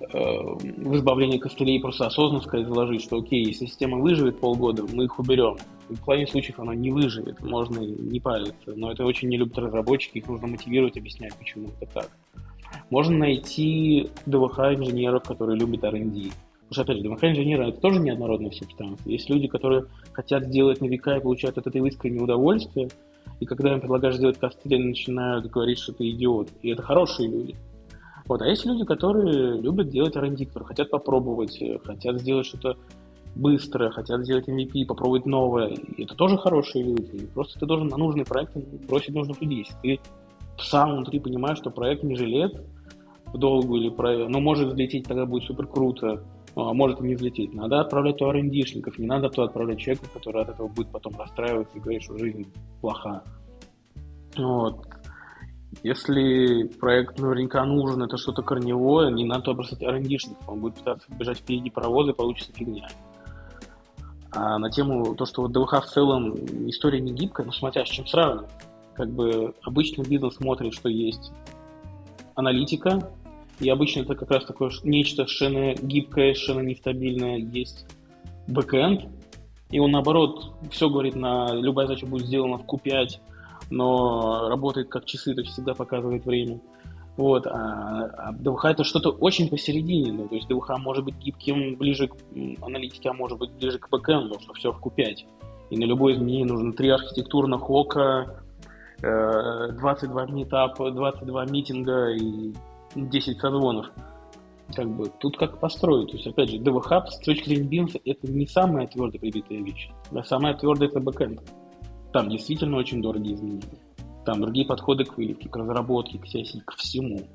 в избавлении костылей просто осознанно сказать, заложить, что окей, если система выживет полгода, мы их уберем. В плане случаев она не выживет, можно не париться, но это очень не любят разработчики, их нужно мотивировать, объяснять, почему это так. Можно найти ДВХ-инженеров, которые любят R&D. Потому что, опять же, ДВХ-инженеры — это тоже неоднородная субстанция. Есть люди, которые хотят сделать на века и получают от этого искреннее удовольствие, и когда им предлагаешь сделать костыли, они начинают говорить, что ты идиот. И это хорошие люди. Вот. А есть люди, которые любят делать R&D, которые хотят попробовать, э, хотят сделать что-то быстро, хотят сделать MVP, попробовать новое. И это тоже хорошие люди. И просто ты должен на нужный проект бросить нужных людей. Если ты сам внутри понимаешь, что проект не жилет в долгу или проект, но может взлететь, тогда будет супер круто, а может и не взлететь. Надо отправлять туда R&D-шников, не надо туда отправлять человека, который от этого будет потом расстраиваться и говорить, что жизнь плоха. Вот. Если проект наверняка нужен, это что-то корневое, не надо бросать R&D-шников, он будет пытаться бежать впереди паровоза, получится фигня. А на тему то, что вот ДВХ в целом история не гибкая, ну смотря с чем сравнивать. Как бы обычный бизнес смотрит, что есть аналитика, и обычно это как раз такое нечто совершенно гибкое, совершенно нестабильное, есть бэкэнд, и он наоборот все говорит на любая задача будет сделана в Q5, но работает как часы, то есть всегда показывает время. Вот, а, а ДВХ это что-то очень посередине, ну, то есть ДВХ может быть гибким ближе к аналитике, а может быть ближе к бэкэнду, что все в Q5. И на любое изменение нужно три архитектурных ока, 22 метапа, 22 митинга и 10 созвонов. Как бы тут как построить. То есть, опять же, DevHub с точки зрения бизнеса это не самая твердо прибитая вещь. Да, самая твердая это бэкэнд. Там действительно очень дорогие изменения. Там другие подходы к выливке, к разработке, к CSI, к всему.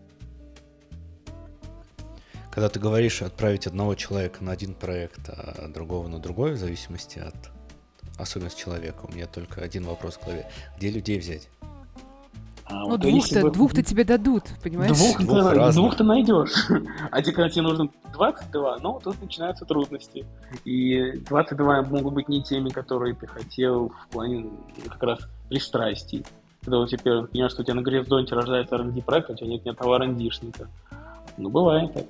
Когда ты говоришь отправить одного человека на один проект, а другого на другой, в зависимости от особенностей человека, у меня только один вопрос в голове. Где людей взять? А, ну, вот двух-то, бы... двух-то тебе дадут, понимаешь? Двух, двух, ты, двух ты найдешь. А тебе, когда тебе нужно 22, ну, тут начинаются трудности. И 22 могут быть не теми, которые ты хотел в плане как раз пристрастий. Когда у тебя, понимаешь, что у тебя на горизонте рождается R&D проект, а у тебя нет ни одного R&D-шника. Ну, бывает так.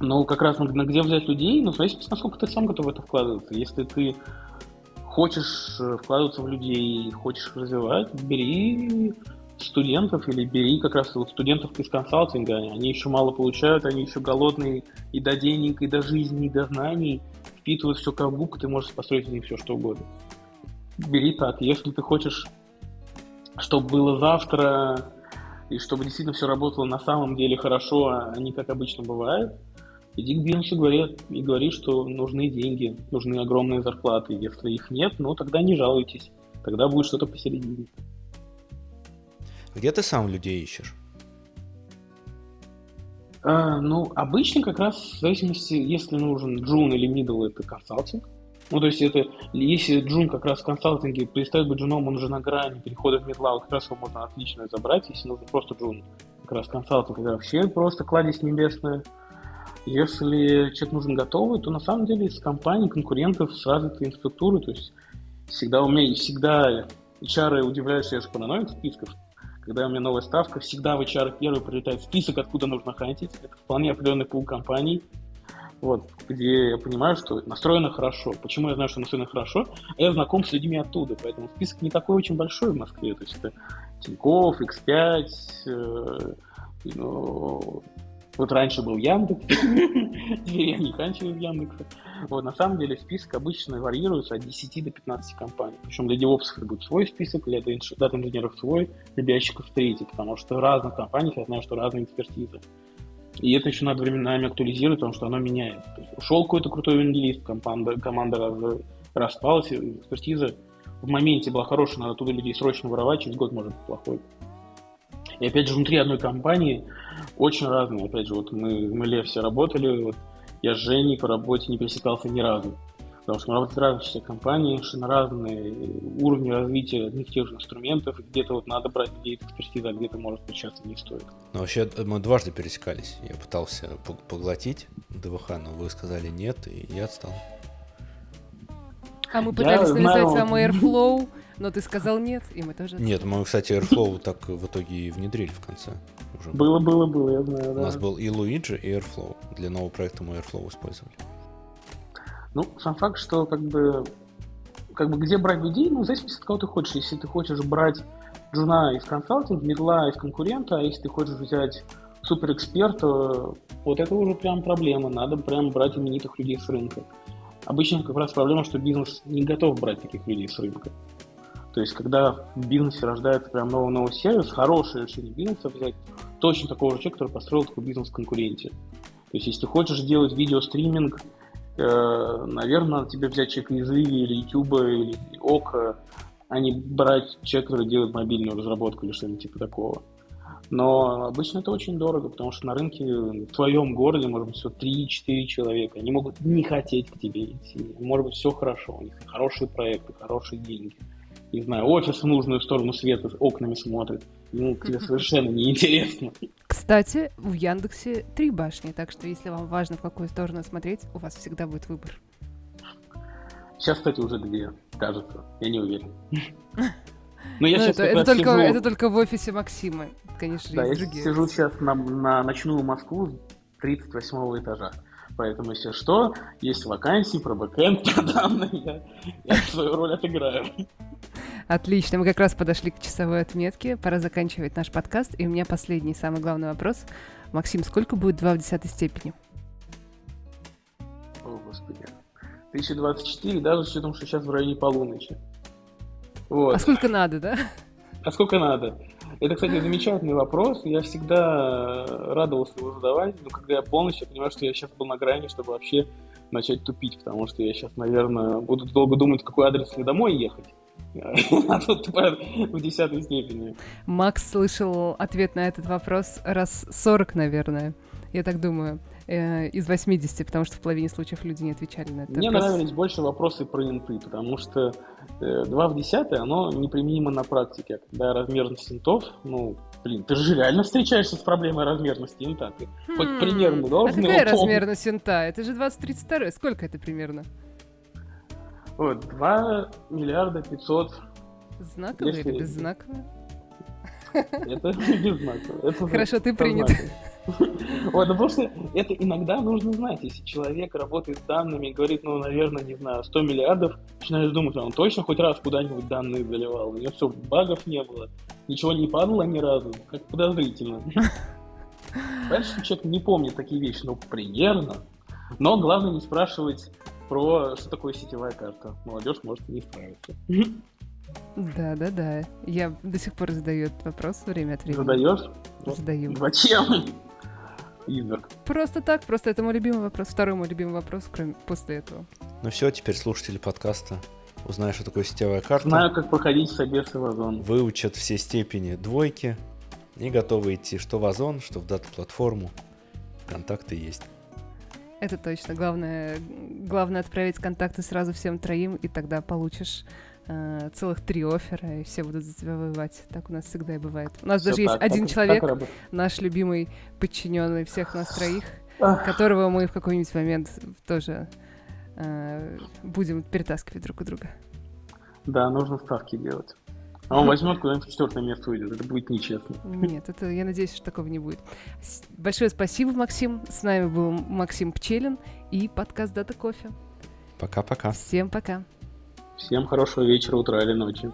Ну, как раз на, на где взять людей, ну, смотри, насколько ты сам готов в это вкладываться. Если ты хочешь э, вкладываться в людей, хочешь развивать, бери студентов или бери как раз вот студентов из консалтинга. Они еще мало получают, они еще голодные и до денег, и до жизни, и до знаний. Впитывают все как губка, ты можешь построить из них все, что угодно. Бери так. Если ты хочешь, чтобы было завтра, и чтобы действительно все работало на самом деле хорошо, а не как обычно бывает, Иди к бизнесу говори, и говори, что нужны деньги, нужны огромные зарплаты. Если их нет, ну тогда не жалуйтесь. Тогда будет что-то посередине. Где ты сам людей ищешь? А, ну, обычно как раз в зависимости, если нужен джун или мидл, это консалтинг. Ну, то есть это, если джун как раз в консалтинге перестает быть джуном, он уже на грани перехода в мидла, как раз его можно отлично забрать, если нужен просто джун. Как раз консалтинг, это вообще просто кладезь небесная. Если человек нужен готовый, то на самом деле из компаний, конкурентов с развитой инфраструктурой, то есть всегда у меня всегда HR удивляются, я же параноик списков, когда у меня новая ставка, всегда в HR первый прилетает список, откуда нужно хантить. Это вполне определенный пул компаний, вот, где я понимаю, что настроено хорошо. Почему я знаю, что настроено хорошо? Я знаком с людьми оттуда, поэтому список не такой очень большой в Москве. То есть это Тинькофф, X5, э, ну, вот раньше был Яндекс, теперь я не кончаю в Яндексе. Вот, на самом деле список обычно варьируется от 10 до 15 компаний. Причем для девопсов будет свой список, для дата-инженеров свой, для биощиков третий, потому что в разных компаниях я знаю, что разные экспертизы. И это еще надо временами актуализировать, потому что оно меняется. Ушел какой-то крутой венгелист, команда, команда распалась, экспертиза в моменте была хорошая, надо оттуда людей срочно воровать, через год может быть плохой. И опять же, внутри одной компании очень разные. Опять же, вот мы в Мэле все работали, вот я с Женей по работе не пересекался ни разу. Потому что мы работаем в разных компаниях, на разные уровни развития одних тех же инструментов, где-то вот надо брать людей экспертизы, а где-то, может часто не стоит. Ну, вообще, мы дважды пересекались. Я пытался поглотить ДВХ, но вы сказали нет, и я отстал. А мы пытались я навязать знаю... вам Airflow, но ты сказал нет, и мы тоже... Нет, мы, кстати, Airflow так в итоге и внедрили в конце. Уже. Было, было, было, я знаю, У нас был и Luigi, и Airflow. Для нового проекта мы Airflow использовали. Ну, сам факт, что как бы, как бы где брать людей, ну, в зависимости от кого ты хочешь. Если ты хочешь брать джуна из консалтинга, медла из конкурента, а если ты хочешь взять суперэксперта, вот это уже прям проблема. Надо прям брать именитых людей с рынка. Обычно как раз проблема, что бизнес не готов брать таких людей с рынка. То есть, когда в бизнесе рождается прям новый новый сервис, хорошее решение бизнеса взять точно такого же человека, который построил такой бизнес конкуренте. То есть, если ты хочешь делать видеостриминг, э, наверное, надо тебе взять человека из Иви или Ютуба или Ока, а не брать человека, который делает мобильную разработку или что-нибудь типа такого. Но обычно это очень дорого, потому что на рынке в твоем городе может быть всего 3-4 человека. Они могут не хотеть к тебе идти. Может быть, все хорошо, у них хорошие проекты, хорошие деньги не знаю, офис в нужную сторону света с окнами смотрит. Ну, тебе совершенно неинтересно. Кстати, в Яндексе три башни, так что если вам важно, в какую сторону смотреть, у вас всегда будет выбор. Сейчас, кстати, уже две, кажется. Я не уверен. Но я ну, сейчас это, это, только, сижу... это только в офисе Максима, конечно, да, я другие. сижу сейчас на, на ночную Москву 38 этажа. Поэтому, если что, есть вакансии про бэкэнд, данные, я, я свою роль отыграю. Отлично, мы как раз подошли к часовой отметке. Пора заканчивать наш подкаст. И у меня последний, самый главный вопрос. Максим, сколько будет 2 в десятой степени? О, Господи. 1024, даже с учетом, что сейчас в районе полуночи. Вот. А сколько надо, да? А сколько надо? Это, кстати, замечательный вопрос. Я всегда радовался его задавать, но когда я полностью понимаю, что я сейчас был на грани, чтобы вообще начать тупить, потому что я сейчас, наверное, буду долго думать, какой адрес мне домой ехать. А тут в десятой степени. Макс слышал ответ на этот вопрос раз 40, наверное. Я так думаю э, из 80, потому что в половине случаев люди не отвечали на это. Мне вопрос. нравились больше вопросы про инты, потому что э, 2 в 10 оно неприменимо на практике. Когда размерность интов, ну, блин, ты же реально встречаешься с проблемой размерности инта. Ты хм, хоть примерно должен А какая размерность инта? Это же 2032. Сколько это примерно? Вот, 2 миллиарда 500. Знаковое Если... или беззнаковое? Это беззнаковое. Хорошо, ты принят. Вот, ну просто это иногда нужно знать. Если человек работает с данными и говорит, ну, наверное, не знаю, 100 миллиардов, начинаешь думать, а он точно хоть раз куда-нибудь данные заливал? У него все, багов не было, ничего не падало ни разу, как подозрительно. Понимаешь, что человек не помнит такие вещи, ну, примерно. Но главное не спрашивать про что такое сетевая карта. Молодежь может не справиться. Да, да, да. Я до сих пор задаю этот вопрос время от времени. Задаешь? Задаю. Зачем? Изверг. Просто так, просто это мой любимый вопрос. Второй мой любимый вопрос, кроме после этого. Ну все, теперь слушатели подкаста узнают, что такое сетевая карта. Знаю, как проходить собесы в Озон. Выучат все степени двойки и готовы идти что в Озон, что в дату-платформу. Контакты есть. Это точно. Главное, главное отправить контакты сразу всем троим, и тогда получишь э, целых три оффера, и все будут за тебя воевать. Так у нас всегда и бывает. У нас Все даже так, есть один так, человек, так наш любимый подчиненный всех нас троих, которого мы в какой-нибудь момент тоже э, будем перетаскивать друг у друга. Да, нужно ставки делать. А он возьмет куда-нибудь в четвертое место уйдет. Это будет нечестно. Нет, это я надеюсь, что такого не будет. Большое спасибо, Максим. С нами был Максим Пчелин и подкаст Дата Кофе. Пока-пока. Всем пока. Всем хорошего вечера, утра или ночи.